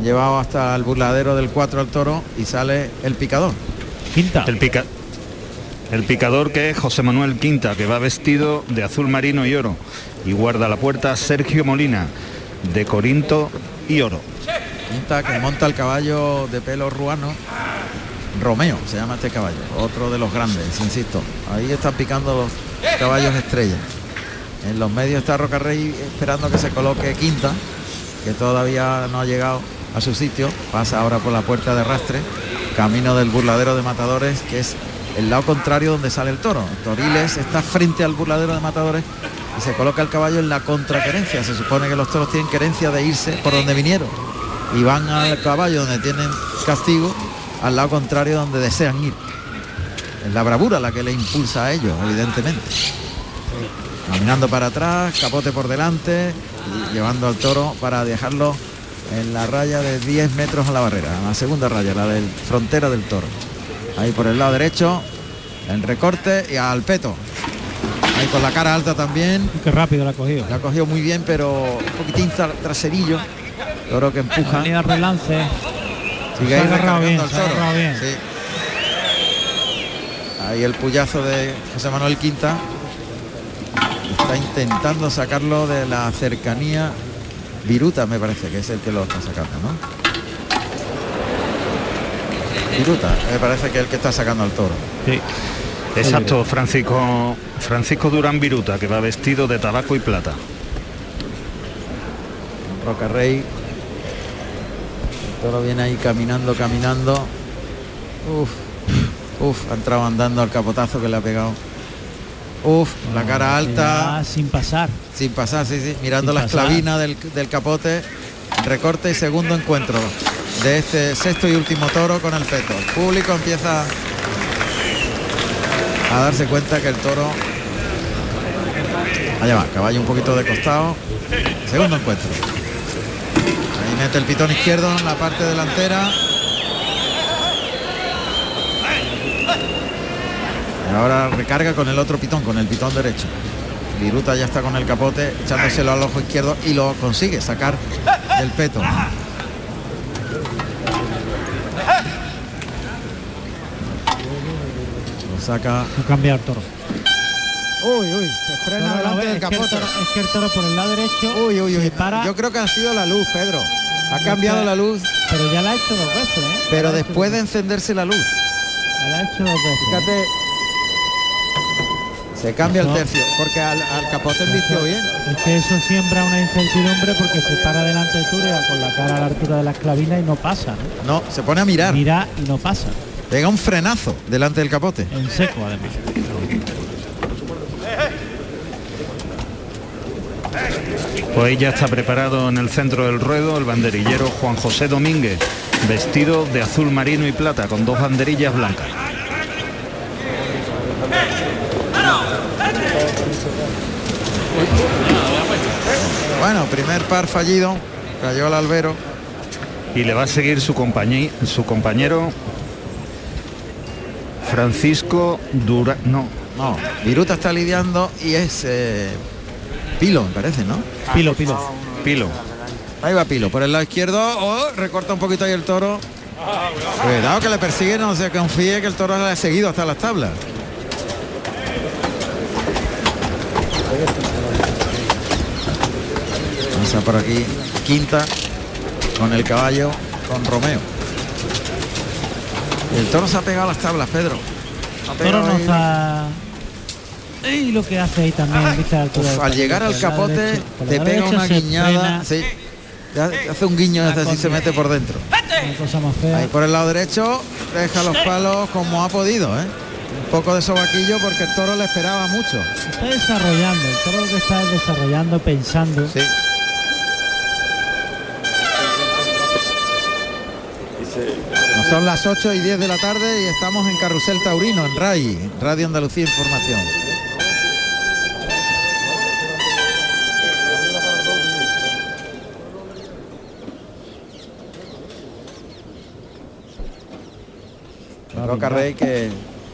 Llevado hasta el burladero del 4 al toro y sale el picador. Quinta. El, pica- el picador que es José Manuel Quinta, que va vestido de azul marino y oro. Y guarda la puerta Sergio Molina, de Corinto y oro. Quinta que monta el caballo de pelo ruano. Romeo se llama este caballo, otro de los grandes, insisto. Ahí están picando los caballos estrella. En los medios está Roca Rey esperando que se coloque Quinta, que todavía no ha llegado a su sitio. Pasa ahora por la puerta de rastre, camino del burladero de matadores, que es el lado contrario donde sale el toro. Toriles está frente al burladero de matadores y se coloca el caballo en la contraquerencia. Se supone que los toros tienen querencia de irse por donde vinieron y van al caballo donde tienen castigo al lado contrario donde desean ir. Es la bravura la que le impulsa a ellos, evidentemente. Caminando para atrás, capote por delante, y llevando al toro para dejarlo en la raya de 10 metros a la barrera, en la segunda raya, la del frontera del toro. Ahí por el lado derecho, el recorte y al peto. Ahí con la cara alta también. Qué rápido la ha cogido. La ha cogido muy bien, pero un poquitín tra- traserillo. Toro que empuja. Venía relance. Sigue ahí bien, recargando al toro. bien. Sí. Ahí el puyazo de José Manuel Quinta. Está intentando sacarlo de la cercanía. Viruta me parece que es el que lo está sacando, ¿no? Viruta, me parece que es el que está sacando al toro. Sí. Exacto, Francisco, Francisco Durán Viruta, que va vestido de tabaco y plata. Roca Rey. El toro viene ahí caminando, caminando. Uf, uf, ha entrado andando al capotazo que le ha pegado. Uf, la cara alta. Ya sin pasar. Sin pasar, sí, sí. Mirando Sin la esclavina del, del capote. Recorte y segundo encuentro de este sexto y último toro con el peto. El público empieza a darse cuenta que el toro. Allá va, caballo un poquito de costado. Segundo encuentro. Ahí mete el pitón izquierdo en la parte delantera. Ahora recarga con el otro pitón, con el pitón derecho. Viruta ya está con el capote, echándoselo al ojo izquierdo y lo consigue sacar del peto. Lo saca. No cambia el toro. Uy, uy, se frena No, delante es del que el capote. toro- es que el toro por el lado derecho. Uy, uy, uy. para, Yo creo que ha sido la luz, Pedro. Ha cambiado la luz, Pero ya la ha hecho dos veces, ¿eh? pero después de encenderse la luz. ya la ha hecho dos veces. Fíjate. Se cambia el Eso- tercio, porque al, al capote vistió bien. Es que eso siembra una incertidumbre porque se para delante de Turia con la cara a la altura de la esclavina y no pasa. ¿no? No, se pone a mirar. Mira y no pasa. Pega un frenazo delante del capote. En seco además. Pues ya está preparado en el centro del ruedo el banderillero Juan José Domínguez, vestido de azul marino y plata con dos banderillas blancas. Bueno, primer par fallido, cayó al albero. Y le va a seguir su, compañí, su compañero Francisco Dura... No. No, Viruta está lidiando y es eh, Pilo, me parece, ¿no? Pilo, Pilo. Pilo. Ahí va Pilo, por el lado izquierdo. Oh, recorta un poquito ahí el toro. Cuidado que le persigue, no se confíe que el toro le ha seguido hasta las tablas. Pasa por aquí Quinta con el caballo con Romeo. El toro se ha pegado a las tablas, Pedro. El toro no está. Y lo que hace ahí también, Uf, al llegar al capote derecha- te pega una guiñada. Sí. Hace- un guiño desde así se mete por dentro. Ahí por el lado derecho deja los palos como ha podido, ¿eh? Un poco de sobaquillo porque el toro le esperaba mucho. Está desarrollando, el toro lo que está es desarrollando, pensando. Sí. Son las 8 y 10 de la tarde y estamos en Carrusel Taurino, en RAI, Radio Andalucía Información. Roca Rey que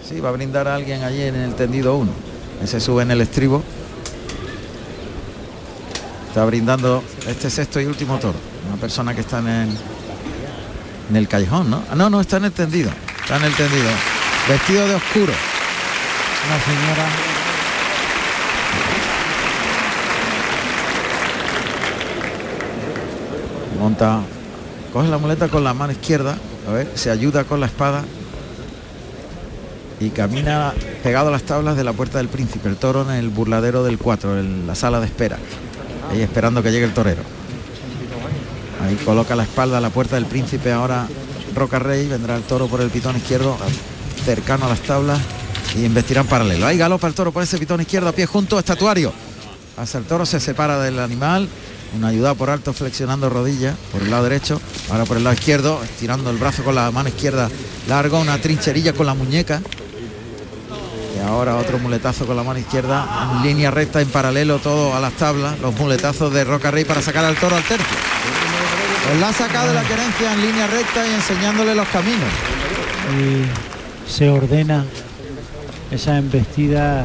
sí va a brindar a alguien allí en el tendido 1. Ese sube en el estribo. Está brindando este sexto y último toro. Una persona que está en el, en el callejón, ¿no? Ah, no, no, está en el tendido. Está en el tendido. Vestido de oscuro. Una señora. Monta. Coge la muleta con la mano izquierda. A ver, se ayuda con la espada. Y camina pegado a las tablas de la puerta del príncipe. El toro en el burladero del 4, en la sala de espera. Ahí esperando que llegue el torero. Ahí coloca la espalda a la puerta del príncipe ahora Roca Rey, vendrá el toro por el pitón izquierdo, cercano a las tablas y investirán paralelo. Ahí galopa el toro por ese pitón izquierdo a pie junto, estatuario. Hasta el toro se separa del animal, una ayuda por alto flexionando rodilla por el lado derecho, ahora por el lado izquierdo, estirando el brazo con la mano izquierda largo, una trincherilla con la muñeca. Y ahora otro muletazo con la mano izquierda, en línea recta, en paralelo, todo a las tablas, los muletazos de Roca Rey para sacar al toro al tercio. Pues la ha sacado de la querencia en línea recta y enseñándole los caminos. y se ordena esa embestida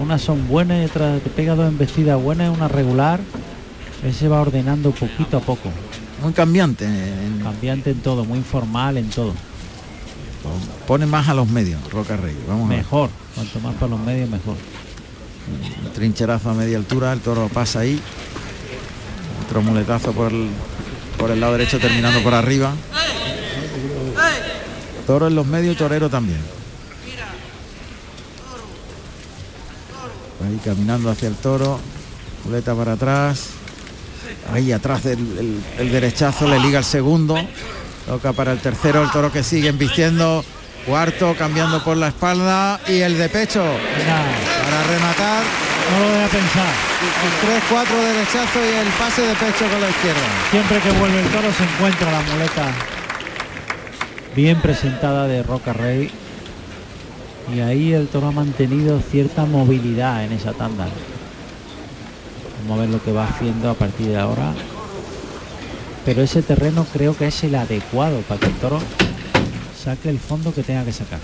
unas son buenas y otras te pega dos embestidas buenas una regular él se va ordenando poquito a poco Muy cambiante. en- cambiante en todo muy informal en todo pone más a los medios, Roca Rey. Vamos mejor cuanto más para los medios mejor trincherazo a media altura, el toro pasa ahí. Otro muletazo por el, por el lado derecho terminando por arriba. Toro en los medios torero también. Ahí caminando hacia el toro. Muleta para atrás. Ahí atrás el- el derechazo le liga el segundo. Toca para el tercero, el toro que sigue embistiendo. Cuarto, cambiando por la espalda. Y el de pecho. Para rematar. No lo voy a pensar. El 3-4 derechazo y el pase de pecho con la izquierda. siempre que vuelve el toro se encuentra la muleta bien presentada de Roca Rey. Y ahí el toro ha mantenido cierta movilidad en esa tanda. Vamos a ver lo que va haciendo a partir de ahora. Pero ese terreno creo que es el adecuado para que el toro saque el fondo que tenga que sacar.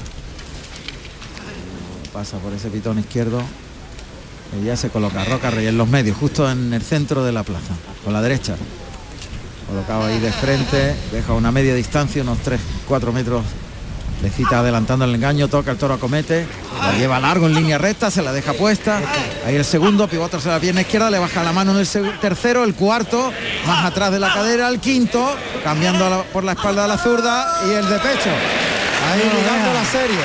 Pasa por ese pitón izquierdo. Y ya se coloca Roca Rey en los medios, justo en el centro de la plaza, con la derecha. Colocado ahí de frente, deja una media distancia, unos 3-4 metros. Le cita adelantando el engaño, toca el toro acomete, la lleva largo en línea recta, se la deja puesta. Ahí el segundo, pivota a la pierna izquierda, le baja la mano en el tercero, el cuarto, más atrás de la cadera, el quinto, cambiando a la- por la espalda de la zurda y el de pecho. Ahí No deja. la serie.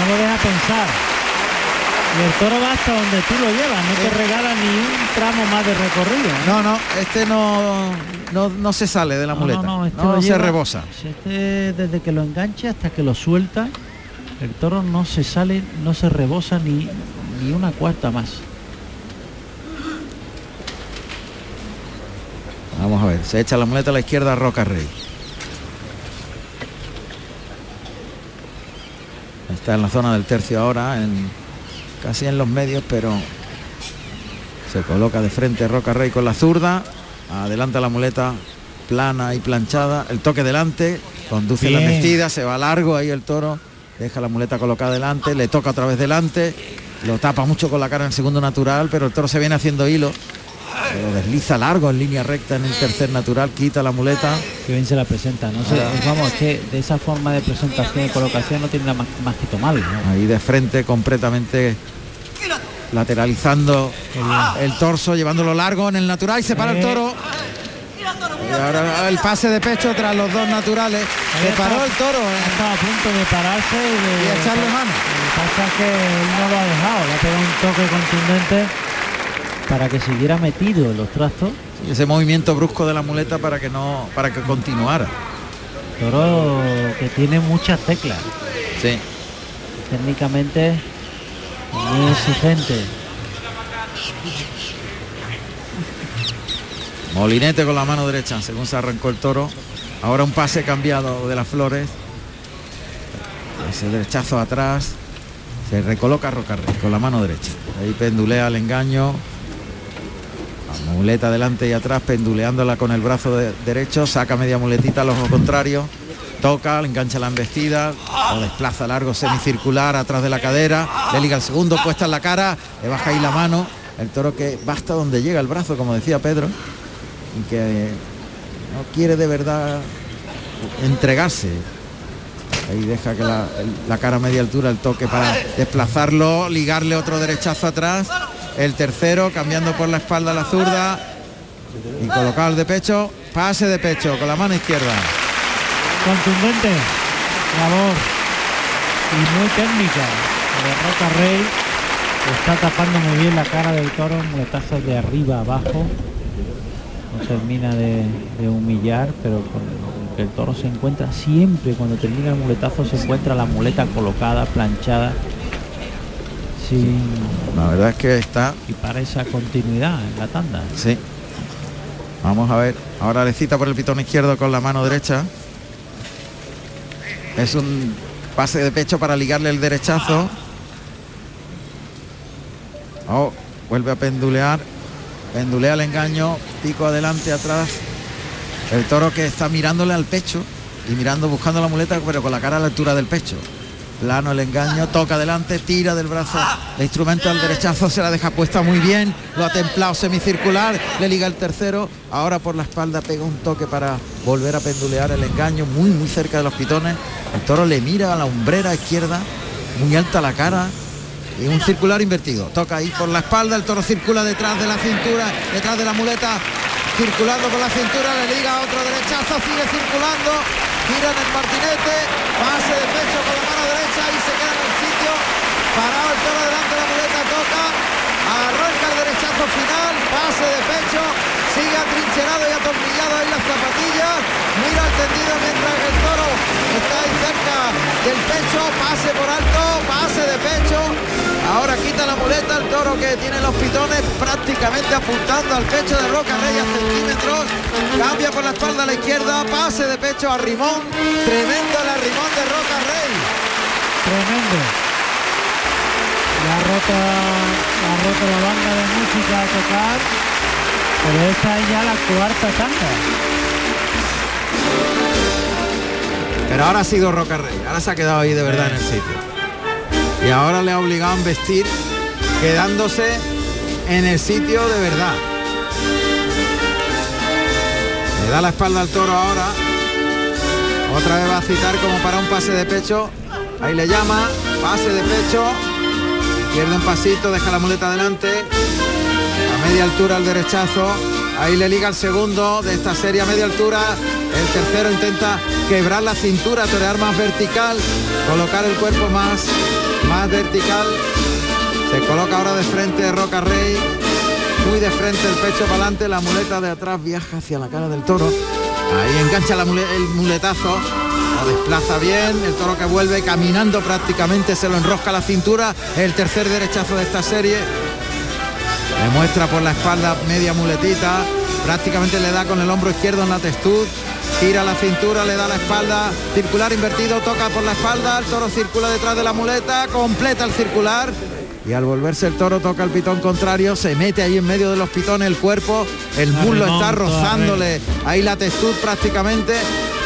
no lo deja pensar y el toro va hasta donde tú lo llevas no te regala ni un tramo más de recorrido ¿eh? No, no, este no, no, no se sale de la No, muleta. no, No, este lo se lleva- rebosa. Este, desde que lo engancha hasta que lo suelta, el toro no se sale, no se rebosa ni, ni una cuarta más. Vamos a ver, se echa la muleta a la izquierda Roca Rey. Está en la zona del tercio ahora, en, casi en los medios, pero Se coloca de frente Roca Rey con la zurda. Adelanta la muleta plana y planchada. El toque delante. Conduce la vestida. Se va largo ahí el toro. Deja la muleta colocada delante. Le toca otra vez delante. Lo tapa mucho con la cara en el segundo natural. Pero el toro se viene haciendo hilo. Lo desliza largo en línea recta en el tercer natural. Quita la muleta. Que bien se la presenta. No sé, vamos, es que de esa forma de presentación y colocación no tiene más, más que tomarlo. ¿no? Ahí de frente completamente lateralizando el torso, llevándolo largo en el natural y se para el toro. Y ahora el pase de pecho tras los dos naturales. Se paró el toro. ¿eh? Estaba a punto de pararse y de, Y echarle mano. Lo que pasa es que él no lo ha dejado, le ha pegado un toque contundente para que siguiera metido en los trastos. Y ese movimiento brusco de la muleta para que no, para que continuara. Toro que tiene muchas teclas, Sí. técnicamente muy exigente. Molinete con la mano derecha, según se arrancó el toro. Ahora un pase cambiado de las flores. Ese derechazo atrás. Se recoloca Rocarrey con la mano derecha. Ahí pendulea el engaño. Muleta adelante y atrás, penduleándola con el brazo de- derecho. Saca media muletita al ojo contrario. Toca, le engancha la embestida. Lo desplaza largo semicircular atrás de la cadera. Le liga el segundo, puesta en la cara. Le baja ahí la mano. El toro que va hasta donde llega el brazo, como decía Pedro. Y que no quiere de verdad entregarse. Ahí deja que la, la cara a media altura, el toque para desplazarlo, ligarle otro derechazo atrás. El tercero, cambiando por la espalda la zurda. Y colocar de pecho, pase de pecho con la mano izquierda. Contundente labor y muy técnica de Roca Rey. Está tapando muy bien la cara del toro, muletazos de arriba abajo. No termina de, humillar, pero con que el toro se encuentra siempre cuando termina el muletazo se encuentra la muleta colocada, planchada. Sin, La verdad es que está y para esa continuidad en la tanda. Sí. Vamos a ver. Ahora le cita por el pitón izquierdo con la mano derecha. Es un pase de pecho para ligarle el derechazo. Oh, vuelve a pendulear. Pendulea el engaño. Pico adelante, atrás. El toro que está mirándole al pecho y mirando, buscando la muleta, pero con la cara a la altura del pecho. Plano el engaño, toca adelante, tira del brazo. El instrumento al derechazo se la deja puesta muy bien. Lo ha templado semicircular, le liga el tercero. Ahora por la espalda pega un toque para volver a pendulear el engaño muy muy cerca de los pitones. El toro le mira a la umbrera izquierda, muy alta la cara. Y un circular invertido. Toca ahí por la espalda, el toro circula detrás de la cintura, detrás de la muleta, circulando por la cintura, le liga otro derechazo, sigue circulando, gira en el martinete, pase de pecho con la mano derecha y se queda en el sitio, parado el toro delante de la muleta, toca, arranca el derechazo final, pase de pecho, sigue atrincherado y atornillado ahí las zapatillas, mira el tendido mientras el toro está ahí cerca del pecho, pase por alto, pase de pecho, ahora quita la muleta el toro que tiene los pitones prácticamente apuntando al pecho de Roca Rey a centímetros, cambia por la espalda a la izquierda, pase de pecho a Rimón, tremendo el arrimón de Roca Rey. Tremendo. La ha roto, la ha roto la banda de música a tocar, pero esta es ya la cuarta tanda. Pero ahora ha sido Roca Rey, ahora se ha quedado ahí de verdad en el sitio. Y ahora le ha obligado a vestir quedándose en el sitio de verdad. Le da la espalda al toro ahora. Otra vez va a citar como para un pase de pecho. Ahí le llama, pase de pecho. Pierde un pasito, deja la muleta adelante. A media altura el derechazo. Ahí le liga el segundo de esta serie a media altura. El tercero intenta quebrar la cintura, torear más vertical, colocar el cuerpo más, más vertical. Se coloca ahora de frente Roca Rey. Muy de frente el pecho para adelante, la muleta de atrás viaja hacia la cara del toro. Ahí engancha la el muletazo. Lo desplaza bien, el toro que vuelve caminando prácticamente se lo enrosca la cintura. El tercer derechazo de esta serie. Le muestra por la espalda media muletita. Prácticamente le da con el hombro izquierdo en la testud. Gira la cintura, le da la espalda. Circular invertido, toca por la espalda. El toro circula detrás de la muleta. Completa el circular. y al volverse el toro toca el pitón contrario, se mete ahí en medio de los pitones el cuerpo, el muslo está rozándole ahí la textura prácticamente,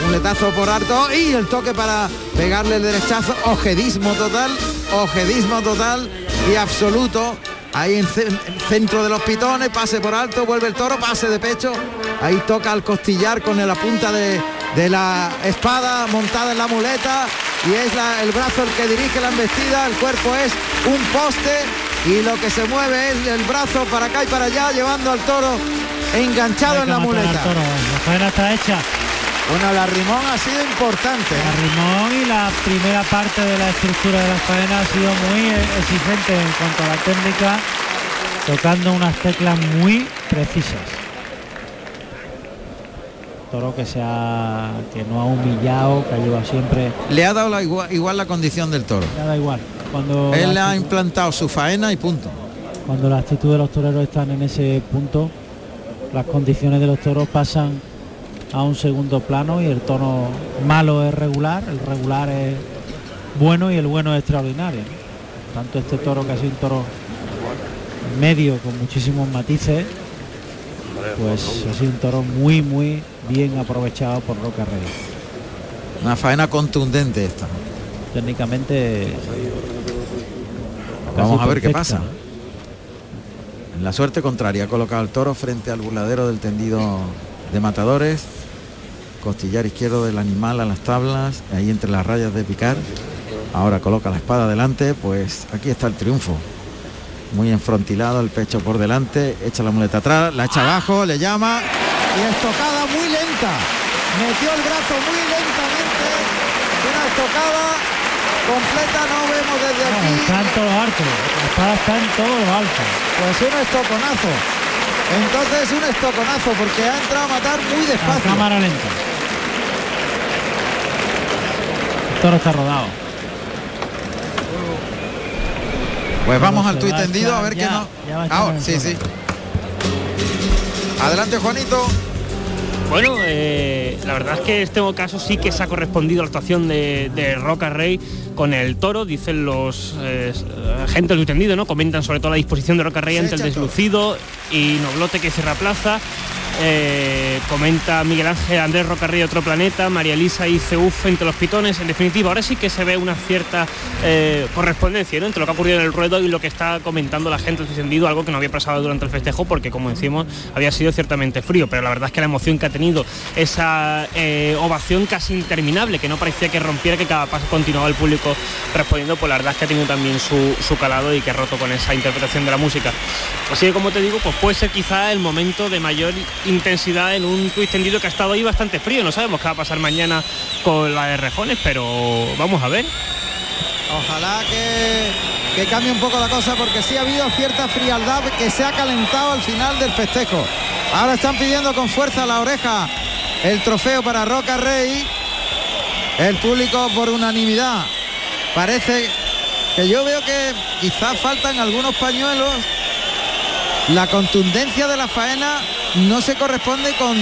un letazo por harto y el toque para pegarle el derechazo, ojedismo total, ojedismo total y absoluto. Ahí en el centro de los pitones, pase por alto, vuelve el toro, pase de pecho. Ahí toca al costillar con la punta de, de la espada montada en la muleta y es el brazo el que dirige la embestida, el cuerpo es un poste y lo que se mueve es el brazo para acá y para allá llevando al toro enganchado en la muleta. La faena está hecha. Bueno, la rimón ha sido importante. La rimón y la primera parte de la estructura de la faena ha sido muy exigente en cuanto a la técnica, tocando unas teclas muy precisas. Toro que se ha, que no ha humillado, que ha llevado siempre. Le ha dado la igual, la condición del toro. Le ha dado igual. Cuando él ha implantado su faena y punto. Cuando la actitud de los toreros están en ese punto, las condiciones de los toros pasan a un segundo plano y el tono malo es regular, el regular es bueno y el bueno es extraordinario. Tanto este toro que ha sido un toro medio con muchísimos matices, pues ha sido un toro muy muy bien aprovechado por Roca Rey. Una faena contundente esta. Técnicamente. Vamos a ver qué pasa. En la suerte contraria ha colocado el toro frente al burladero del tendido de matadores costillar izquierdo del animal a las tablas, ahí entre las rayas de picar. Ahora coloca la espada delante, pues aquí está el triunfo. Muy enfrontilado, el pecho por delante, echa la muleta atrás, la echa abajo, le llama y estocada muy lenta. Metió el brazo muy lentamente, una estocada completa no vemos desde aquí. está en todos los la espada está en altos. Pues un estoconazo. Entonces un estoconazo porque ha entrado a matar muy despacio. cámara lenta. Toro está rodado. Pues vamos al tuit tendido a ver qué no. Ah, sí, sí. Adelante, Juanito. Bueno, eh, la verdad es que este caso sí que se ha correspondido la actuación de, Roca Rey con el toro, dicen los eh, agentes del tendido, ¿no? Comentan sobre todo la disposición de Roca Rey ante el deslucido y Noblote que cierra plaza eh, comenta Miguel Ángel Andrés Rocarrillo otro planeta, María Elisa y Ceuf entre los pitones. En definitiva, ahora sí que se ve una cierta eh, correspondencia entre lo que ha ocurrido en el ruedo y lo que está comentando la gente descendido, algo que no había pasado durante el festejo porque como decimos había sido ciertamente frío, pero la verdad es que la emoción que ha tenido esa eh, ovación casi interminable, que no parecía que rompiera, que cada paso continuaba el público respondiendo, pues la verdad es que ha tenido también su, su calado y que ha roto con esa interpretación de la música. Así que como te digo, pues puede ser quizá el momento de mayor intensidad en un twist tendido que ha estado ahí bastante frío. No sabemos qué va a pasar mañana con la de Rejones, pero vamos a ver. Ojalá que, que cambie un poco la cosa porque sí ha habido cierta frialdad que se ha calentado al final del festejo. Ahora están pidiendo con fuerza la oreja el trofeo para Roca Rey. El público por unanimidad. Parece que yo veo que quizás faltan algunos pañuelos. La contundencia de la faena no se corresponde con,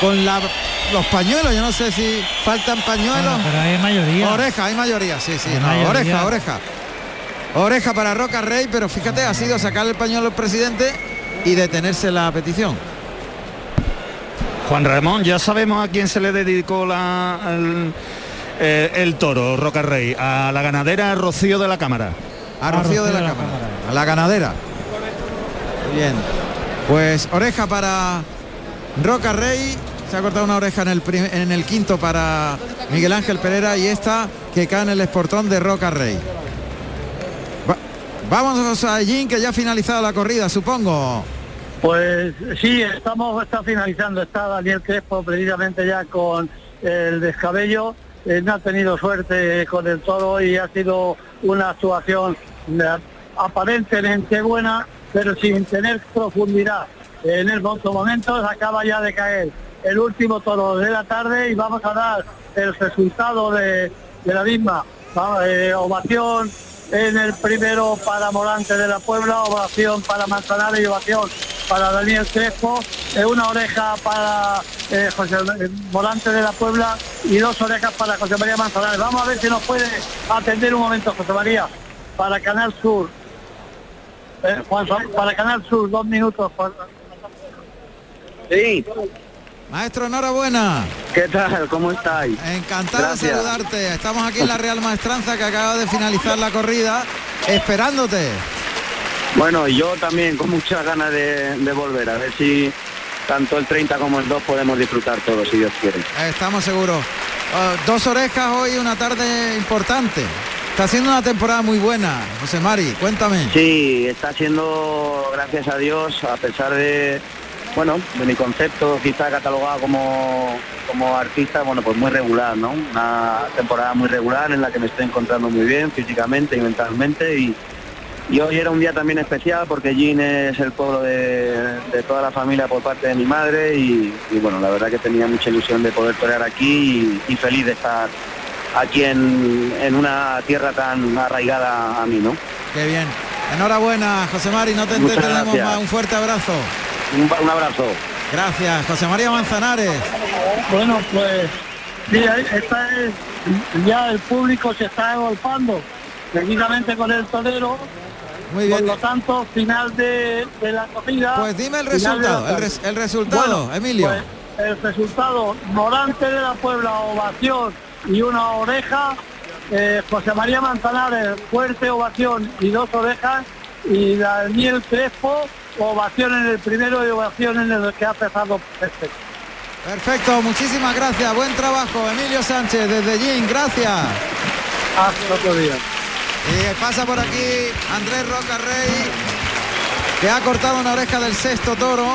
con los pañuelos. Yo no sé si faltan pañuelos. pero hay mayoría. Oreja, hay mayoría, sí, sí. oreja, oreja. Oreja para Roca Rey, pero fíjate, ha sido sacar el pañuelo al presidente y detenerse la petición. Juan Ramón, ya sabemos a quién se le dedicó la, el, eh, toro, Roca Rey, a la ganadera Rocío de la Cámara. A Rocío, de, la, cámara. A la ganadera. Bien. Pues oreja para Roca Rey. Se ha cortado una oreja en el, en el quinto para Miguel Ángel Pereira y esta que cae en el esportón de Roca Rey. vamos a Jim, que ya ha finalizado la corrida, supongo. Pues sí, estamos, está finalizando, está Daniel Crespo precisamente ya con el descabello, eh, no ha tenido suerte con el toro y ha sido una actuación eh, aparentemente buena, pero sin tener profundidad. En el momento acaba ya de caer el último toro de la tarde y vamos a dar el resultado de, la misma. Eh, ovación en el primero para Morante de la Puebla, ovación para Manzanares y ovación para Daniel Crespo, eh, una oreja para eh, José Morante de la Puebla y dos orejas para José María Manzanares. Vamos a ver si nos puede atender un momento José María para Canal Sur eh, Juan, para Canal Sur, dos minutos. Sí. Maestro, enhorabuena. ¿Qué tal? ¿Cómo estáis? Encantado Gracias. de saludarte. Estamos aquí en la Real Maestranza que acaba de finalizar la corrida, esperándote. Bueno, yo también con muchas ganas de, de volver, a ver si tanto el 30 como el 2 podemos disfrutar todos, si Dios quiere. Estamos seguros. Oh, dos orejas hoy, una tarde importante. Está haciendo una temporada muy buena, José Mari, cuéntame. Sí, está siendo, gracias a Dios, a pesar de, bueno, de mi concepto quizá catalogado como, como artista, bueno, pues muy regular, ¿no? Una temporada muy regular en la que me estoy encontrando muy bien físicamente y mentalmente y, hoy era un día también especial porque Gin es el pueblo de, toda la familia por parte de mi madre y, bueno, la verdad que tenía mucha ilusión de poder torear aquí y feliz de estar aquí en, en una tierra tan arraigada a mí, ¿no? Qué bien. Enhorabuena, José Mari, no te gracias. más. Un fuerte abrazo. Un, un abrazo. Gracias, José María Manzanares. Bueno, pues sí, ahí está es- ya el público se está agolpando precisamente con el torero. Muy bien. Por lo tanto, final de, de la corrida. Pues dime el resultado, el, tarde. res- el resultado, Bueno, Emilio. pues, el resultado, Morante de la Puebla, ovación y una oreja. eh, José María Manzanares, fuerte ovación y dos orejas. Y Daniel Crespo, ovación en el primero y ovación en el que ha empezado perfecto. Perfecto, muchísimas gracias. Buen trabajo, Emilio Sánchez, desde Gin, gracias. Hasta otro día. Y pasa por aquí Andrés Roca Rey, que ha cortado una oreja del sexto toro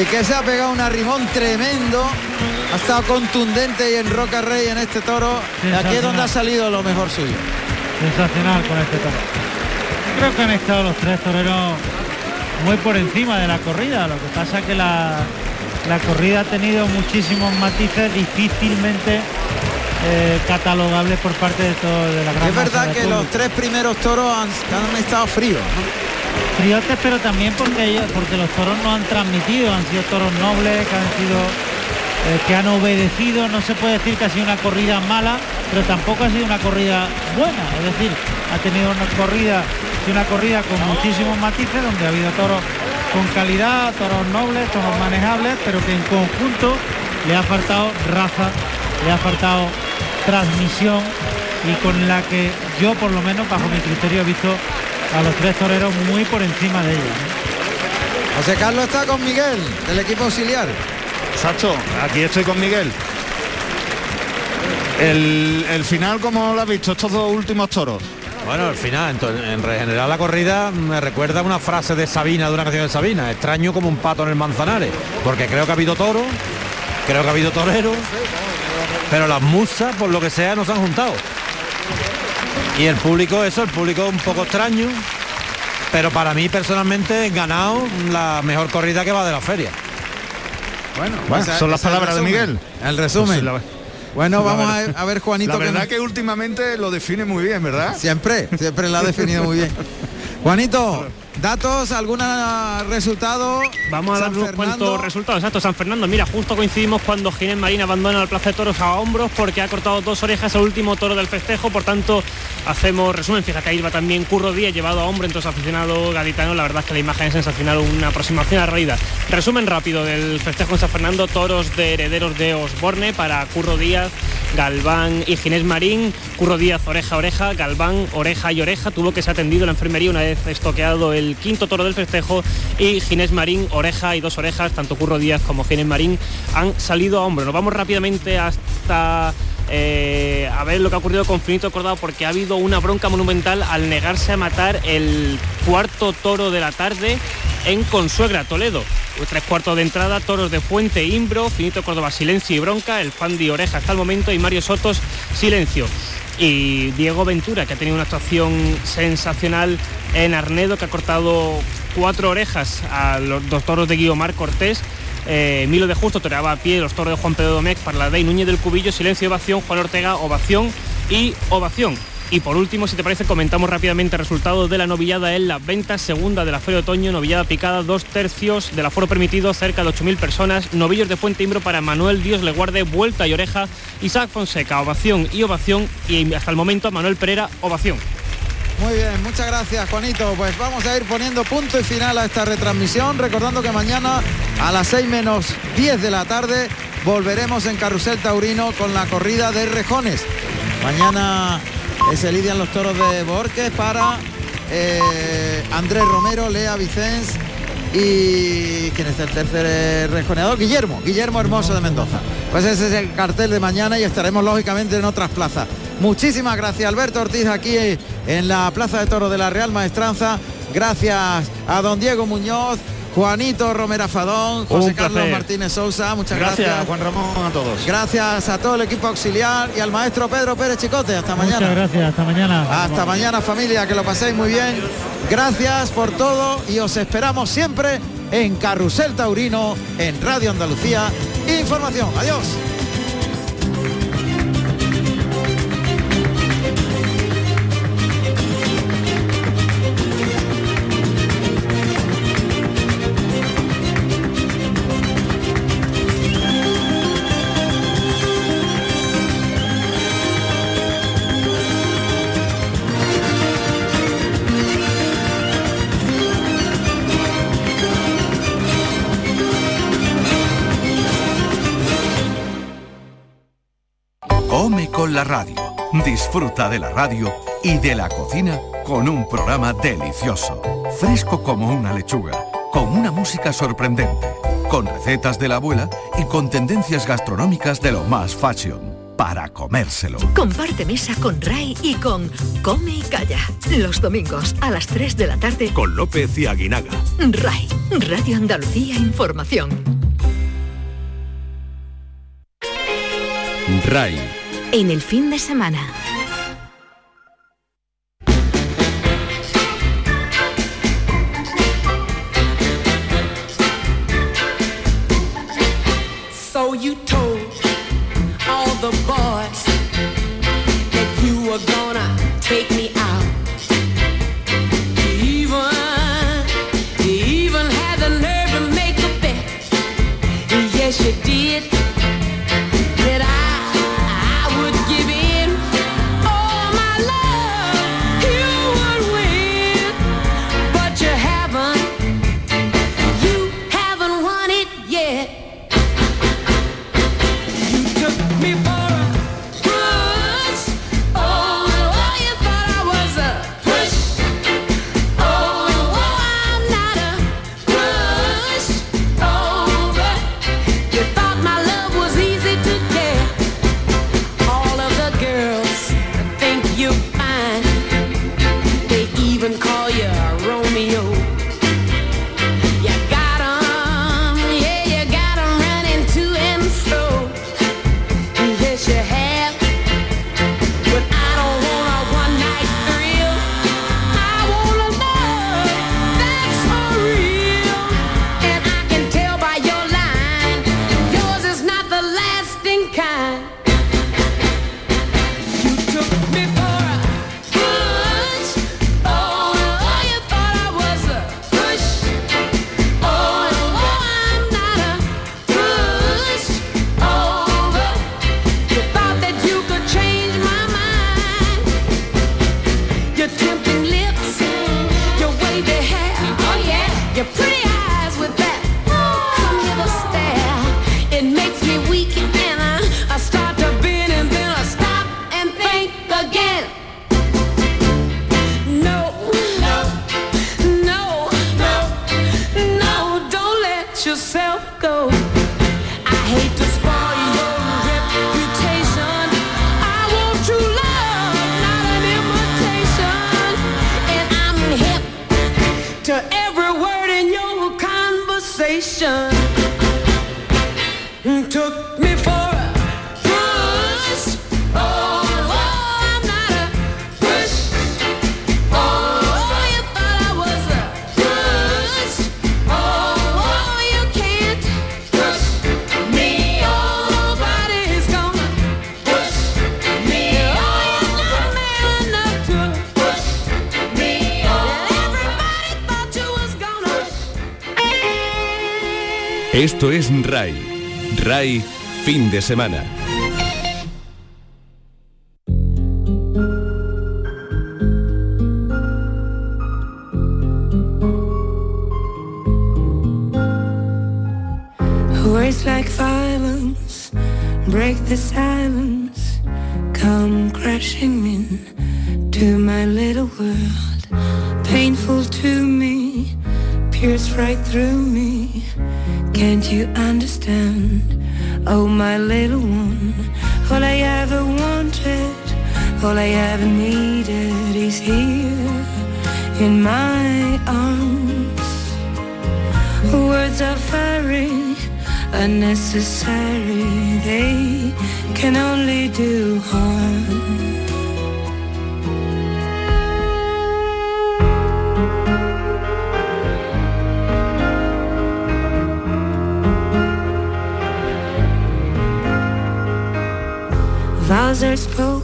y que se ha pegado un arrimón tremendo. Ha estado contundente y en Roca Rey en este toro. Aquí es donde ha salido lo mejor suyo. Sensacional con este toro. Creo que han estado los tres toreros muy por encima de la corrida. Lo que pasa es que la, la corrida ha tenido muchísimos matices difícilmente eh, catalogables por parte de todo de la gran Es verdad que los tres primeros toros han, han estado fríos. ¿no? Friotes, pero también porque ellos- porque los toros no han transmitido, han sido toros nobles, que han sido eh, que han obedecido. No se puede decir que ha sido una corrida mala, pero tampoco ha sido una corrida buena. Es decir, ha tenido una corrida, una corrida con muchísimos matices, donde ha habido toros con calidad, toros nobles, toros manejables, pero que en conjunto le ha faltado raza, le ha faltado transmisión y con la que yo por lo menos bajo mi criterio he visto a los tres toreros muy por encima de ella. José Carlos está con Miguel, del equipo auxiliar. Sacho, aquí estoy con Miguel. El, el final, ¿cómo lo has visto estos dos últimos toros? Bueno, al final, entonces, en regenerar la corrida me recuerda una frase de Sabina, de una canción de Sabina, extraño como un pato en el Manzanares, porque creo que ha habido toro, creo que ha habido torero, pero las musas, por lo que sea, no se han juntado. Y el público, eso, el público un poco extraño, pero para mí personalmente he ganado la mejor corrida que va de la feria. Bueno, son las palabras de resumen. Miguel. El resumen. Pues la- Bueno, vamos a, ver Juanito La que verdad nos- que últimamente lo define muy bien, ¿verdad? Siempre, siempre la ha definido muy bien. Juanito, datos, algún resultado. Vamos a dar San unos Fernando. cuantos resultados. Exacto, San Fernando. Mira, justo coincidimos cuando Ginés Marín abandona el Plaza de Toros a hombros porque ha cortado dos orejas al último toro del festejo. Por tanto, hacemos resumen. Fíjate, ahí va también Curro Díaz llevado a hombro, entonces aficionado gaditano. La verdad es que la imagen es sensacional, una aproximación a la realidad. Resumen rápido del festejo en San Fernando. Toros de herederos de Osborne para Curro Díaz, Galván y Ginés Marín. Curro Díaz, oreja, oreja. Galván, oreja y oreja. Tuvo que ser atendido en la enfermería una vez estoqueado el quinto toro del festejo. Y Ginés Marín, oreja y dos orejas. Tanto Curro Díaz como Ginés Marín han salido a hombro. Nos vamos rápidamente hasta eh, a ver lo que ha ocurrido con Finito Cordado porque ha habido una bronca monumental al negarse a matar el cuarto toro de la tarde en Consuegra, Toledo. Tres cuartos de entrada, toros de Fuente, Imbro, Finito Córdoba, silencio y bronca, el Fandi Oreja hasta el momento y Mario Sotos, silencio. Y Diego Ventura, que ha tenido una actuación sensacional en Arnedo, que ha cortado cuatro orejas a los dos toros de Guiomar Cortés. Eh, Milo de Justo toreaba a pie los toros de Juan Pedro Domecq, Parladé y Núñez del Cubillo, silencio y ovación, Juan Ortega, ovación y ovación. Y por último, si te parece, comentamos rápidamente el resultado de la novillada en la venta segunda de la Feria de Otoño, novillada picada, dos tercios del aforo permitido, cerca de 8.000 personas, novillos de Fuente Imbro para Manuel Dios le guarde, vuelta y oreja, Isaac Fonseca, ovación y ovación, y hasta el momento Manuel Pereira, ovación. Muy bien, muchas gracias Juanito. Pues vamos a ir poniendo punto y final a esta retransmisión, recordando que mañana a las 6 menos 10 de la tarde volveremos en Carrusel Taurino con la corrida de Rejones. Mañana se lidian los toros de Borges para eh, Andrés Romero, Lea Vicens y ¿quién es el tercer rejoneador? Guillermo, Guillermo Hermoso de Mendoza. Pues ese es el cartel de mañana y estaremos lógicamente en otras plazas. Muchísimas gracias Alberto Ortiz aquí en la Plaza de Toros de la Real Maestranza. Gracias a don Diego Muñoz, Juanito Romera Fadón, José Carlos Martínez Sousa, muchas gracias. Gracias Juan Ramón a todos. Gracias a todo el equipo auxiliar y al maestro Pedro Pérez Chicote. Hasta mañana. Muchas gracias, hasta mañana. Hasta mañana familia, que lo paséis muy bien. Gracias por todo y os esperamos siempre en Carrusel Taurino, en Radio Andalucía. Información. Adiós. Con la radio. Disfruta de la radio y de la cocina con un programa delicioso. Fresco como una lechuga. Con una música sorprendente. Con recetas de la abuela y con tendencias gastronómicas de lo más fashion. Para comérselo. Comparte mesa con Ray y con Come y Calla. Los domingos a las 3 de la tarde. Con López y Aguinaga. Ray, Radio Andalucía Información. RAI. En el fin de semana. Es RAI. RAI, fin de semana. Is here in my arms. Words are very unnecessary, they can only do harm. Vows are spoken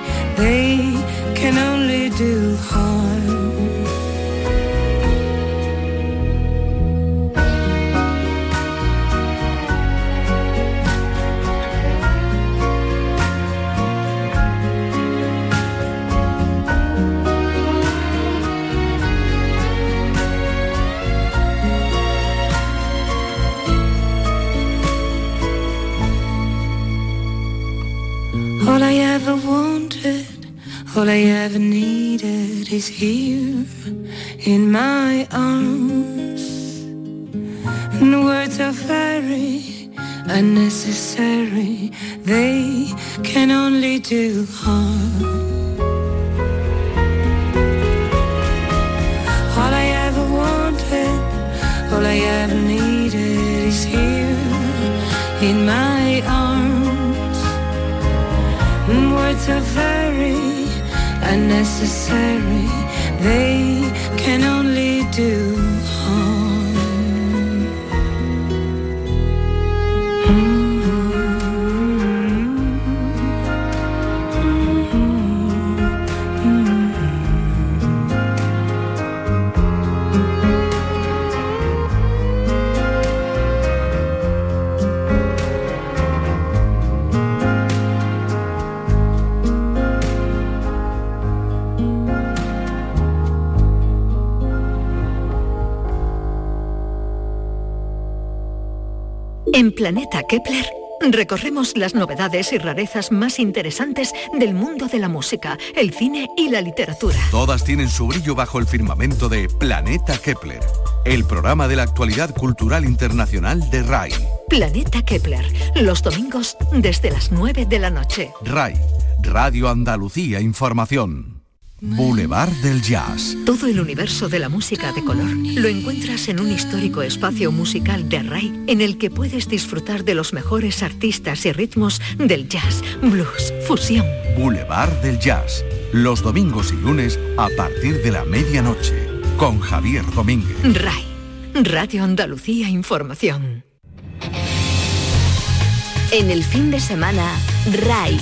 they can only do harm. All I ever needed is here in my arms. And words are very unnecessary, they can only do harm. All I ever wanted, all I ever needed is here in my arms. And words are very unnecessary, they En Planeta Kepler recorremos las novedades y rarezas más interesantes del mundo de la música, el cine y la literatura. Todas tienen su brillo bajo el firmamento de Planeta Kepler, el programa de la actualidad cultural internacional de RAI. Planeta Kepler, los domingos desde las 9 de la noche. RAI, Radio Andalucía Información. Boulevard del Jazz. Todo el universo de la música de color lo encuentras en un histórico espacio musical de RAI en el que puedes disfrutar de los mejores artistas y ritmos del jazz, blues, fusión. Boulevard del Jazz. Los domingos y lunes a partir de la medianoche. Con Javier Domínguez. RAI, Radio Andalucía Información. En el fin de semana, RAI.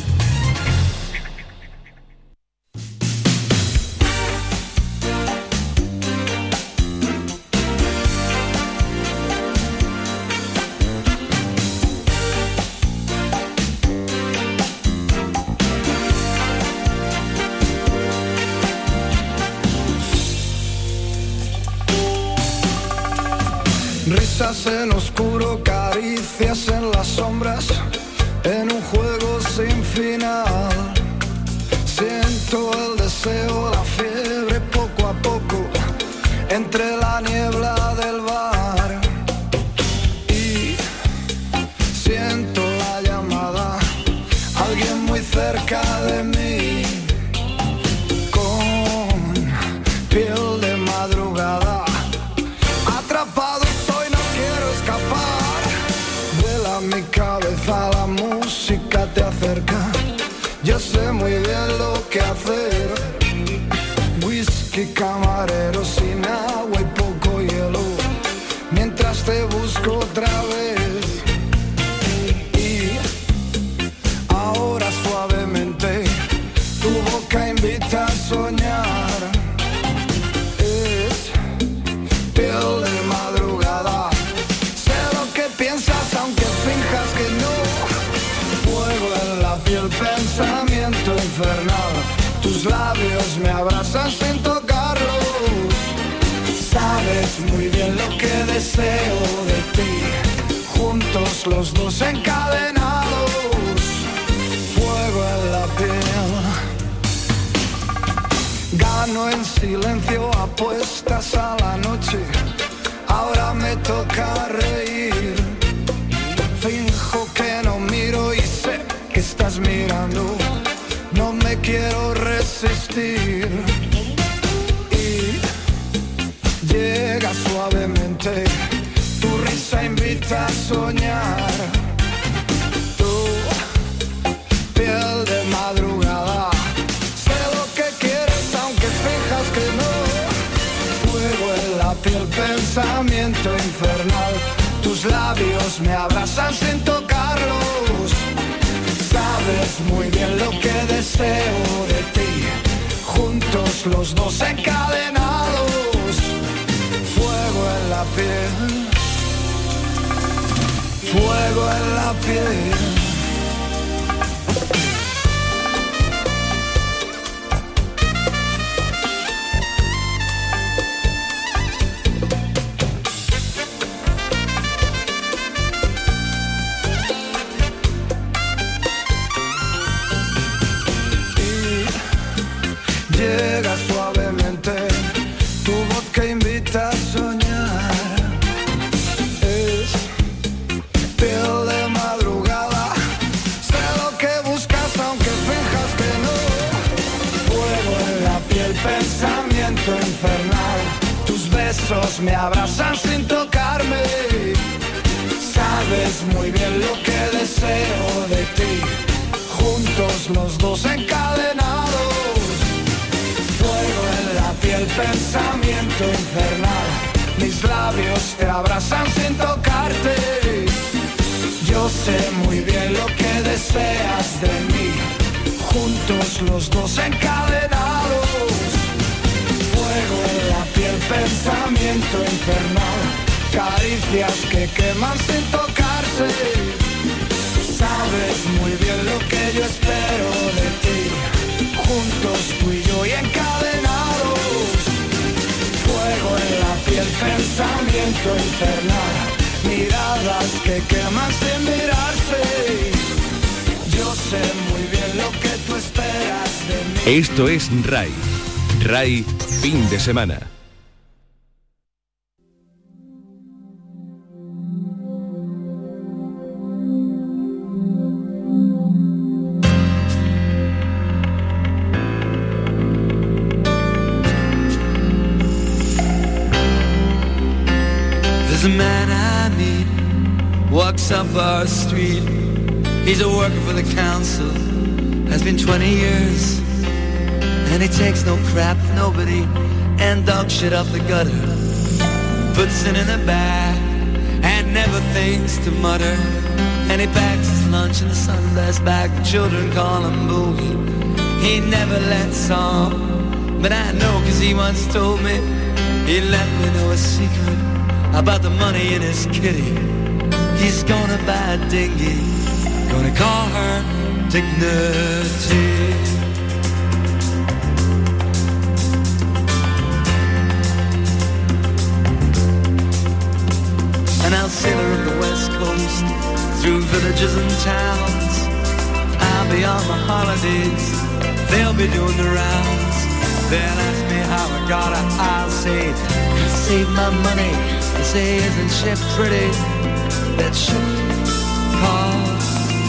Me abrazan sin tocarme sabes muy bien lo que deseo de ti juntos los dos encadenados fuego en la piel, pensamiento infernal. Mis labios te abrazan sin tocarte. Yo sé muy bien lo que deseas de mí. Juntos los dos encadenados. Fuego pensamiento infernal. Caricias que queman sin tocarse. Sabes muy bien lo que yo espero de ti juntos tú y yo y encadenados. Fuego en la piel, pensamiento infernal. Miradas que queman sin mirarse. Yo sé muy bien lo que tú esperas de mí. Esto es RAI. RAI, fin de semana. Worker for the council, has been 20 years. And he takes no crap nobody, and dog shit off the gutter. Puts it in a bag, and never thinks to mutter. And he packs his lunch in a sunless bag, the children call him Boogie. He never lets on, but I know cause he once told me, he let me know a secret about the money in his kitty. He's gonna buy a dinghy, gonna call her Dignity. And I'll sail her up the west coast, through villages and towns. I'll be on my holidays, they'll be doing the rounds. They'll ask me how I got it, I'll say, I saved my money. They say, isn't she pretty? That ship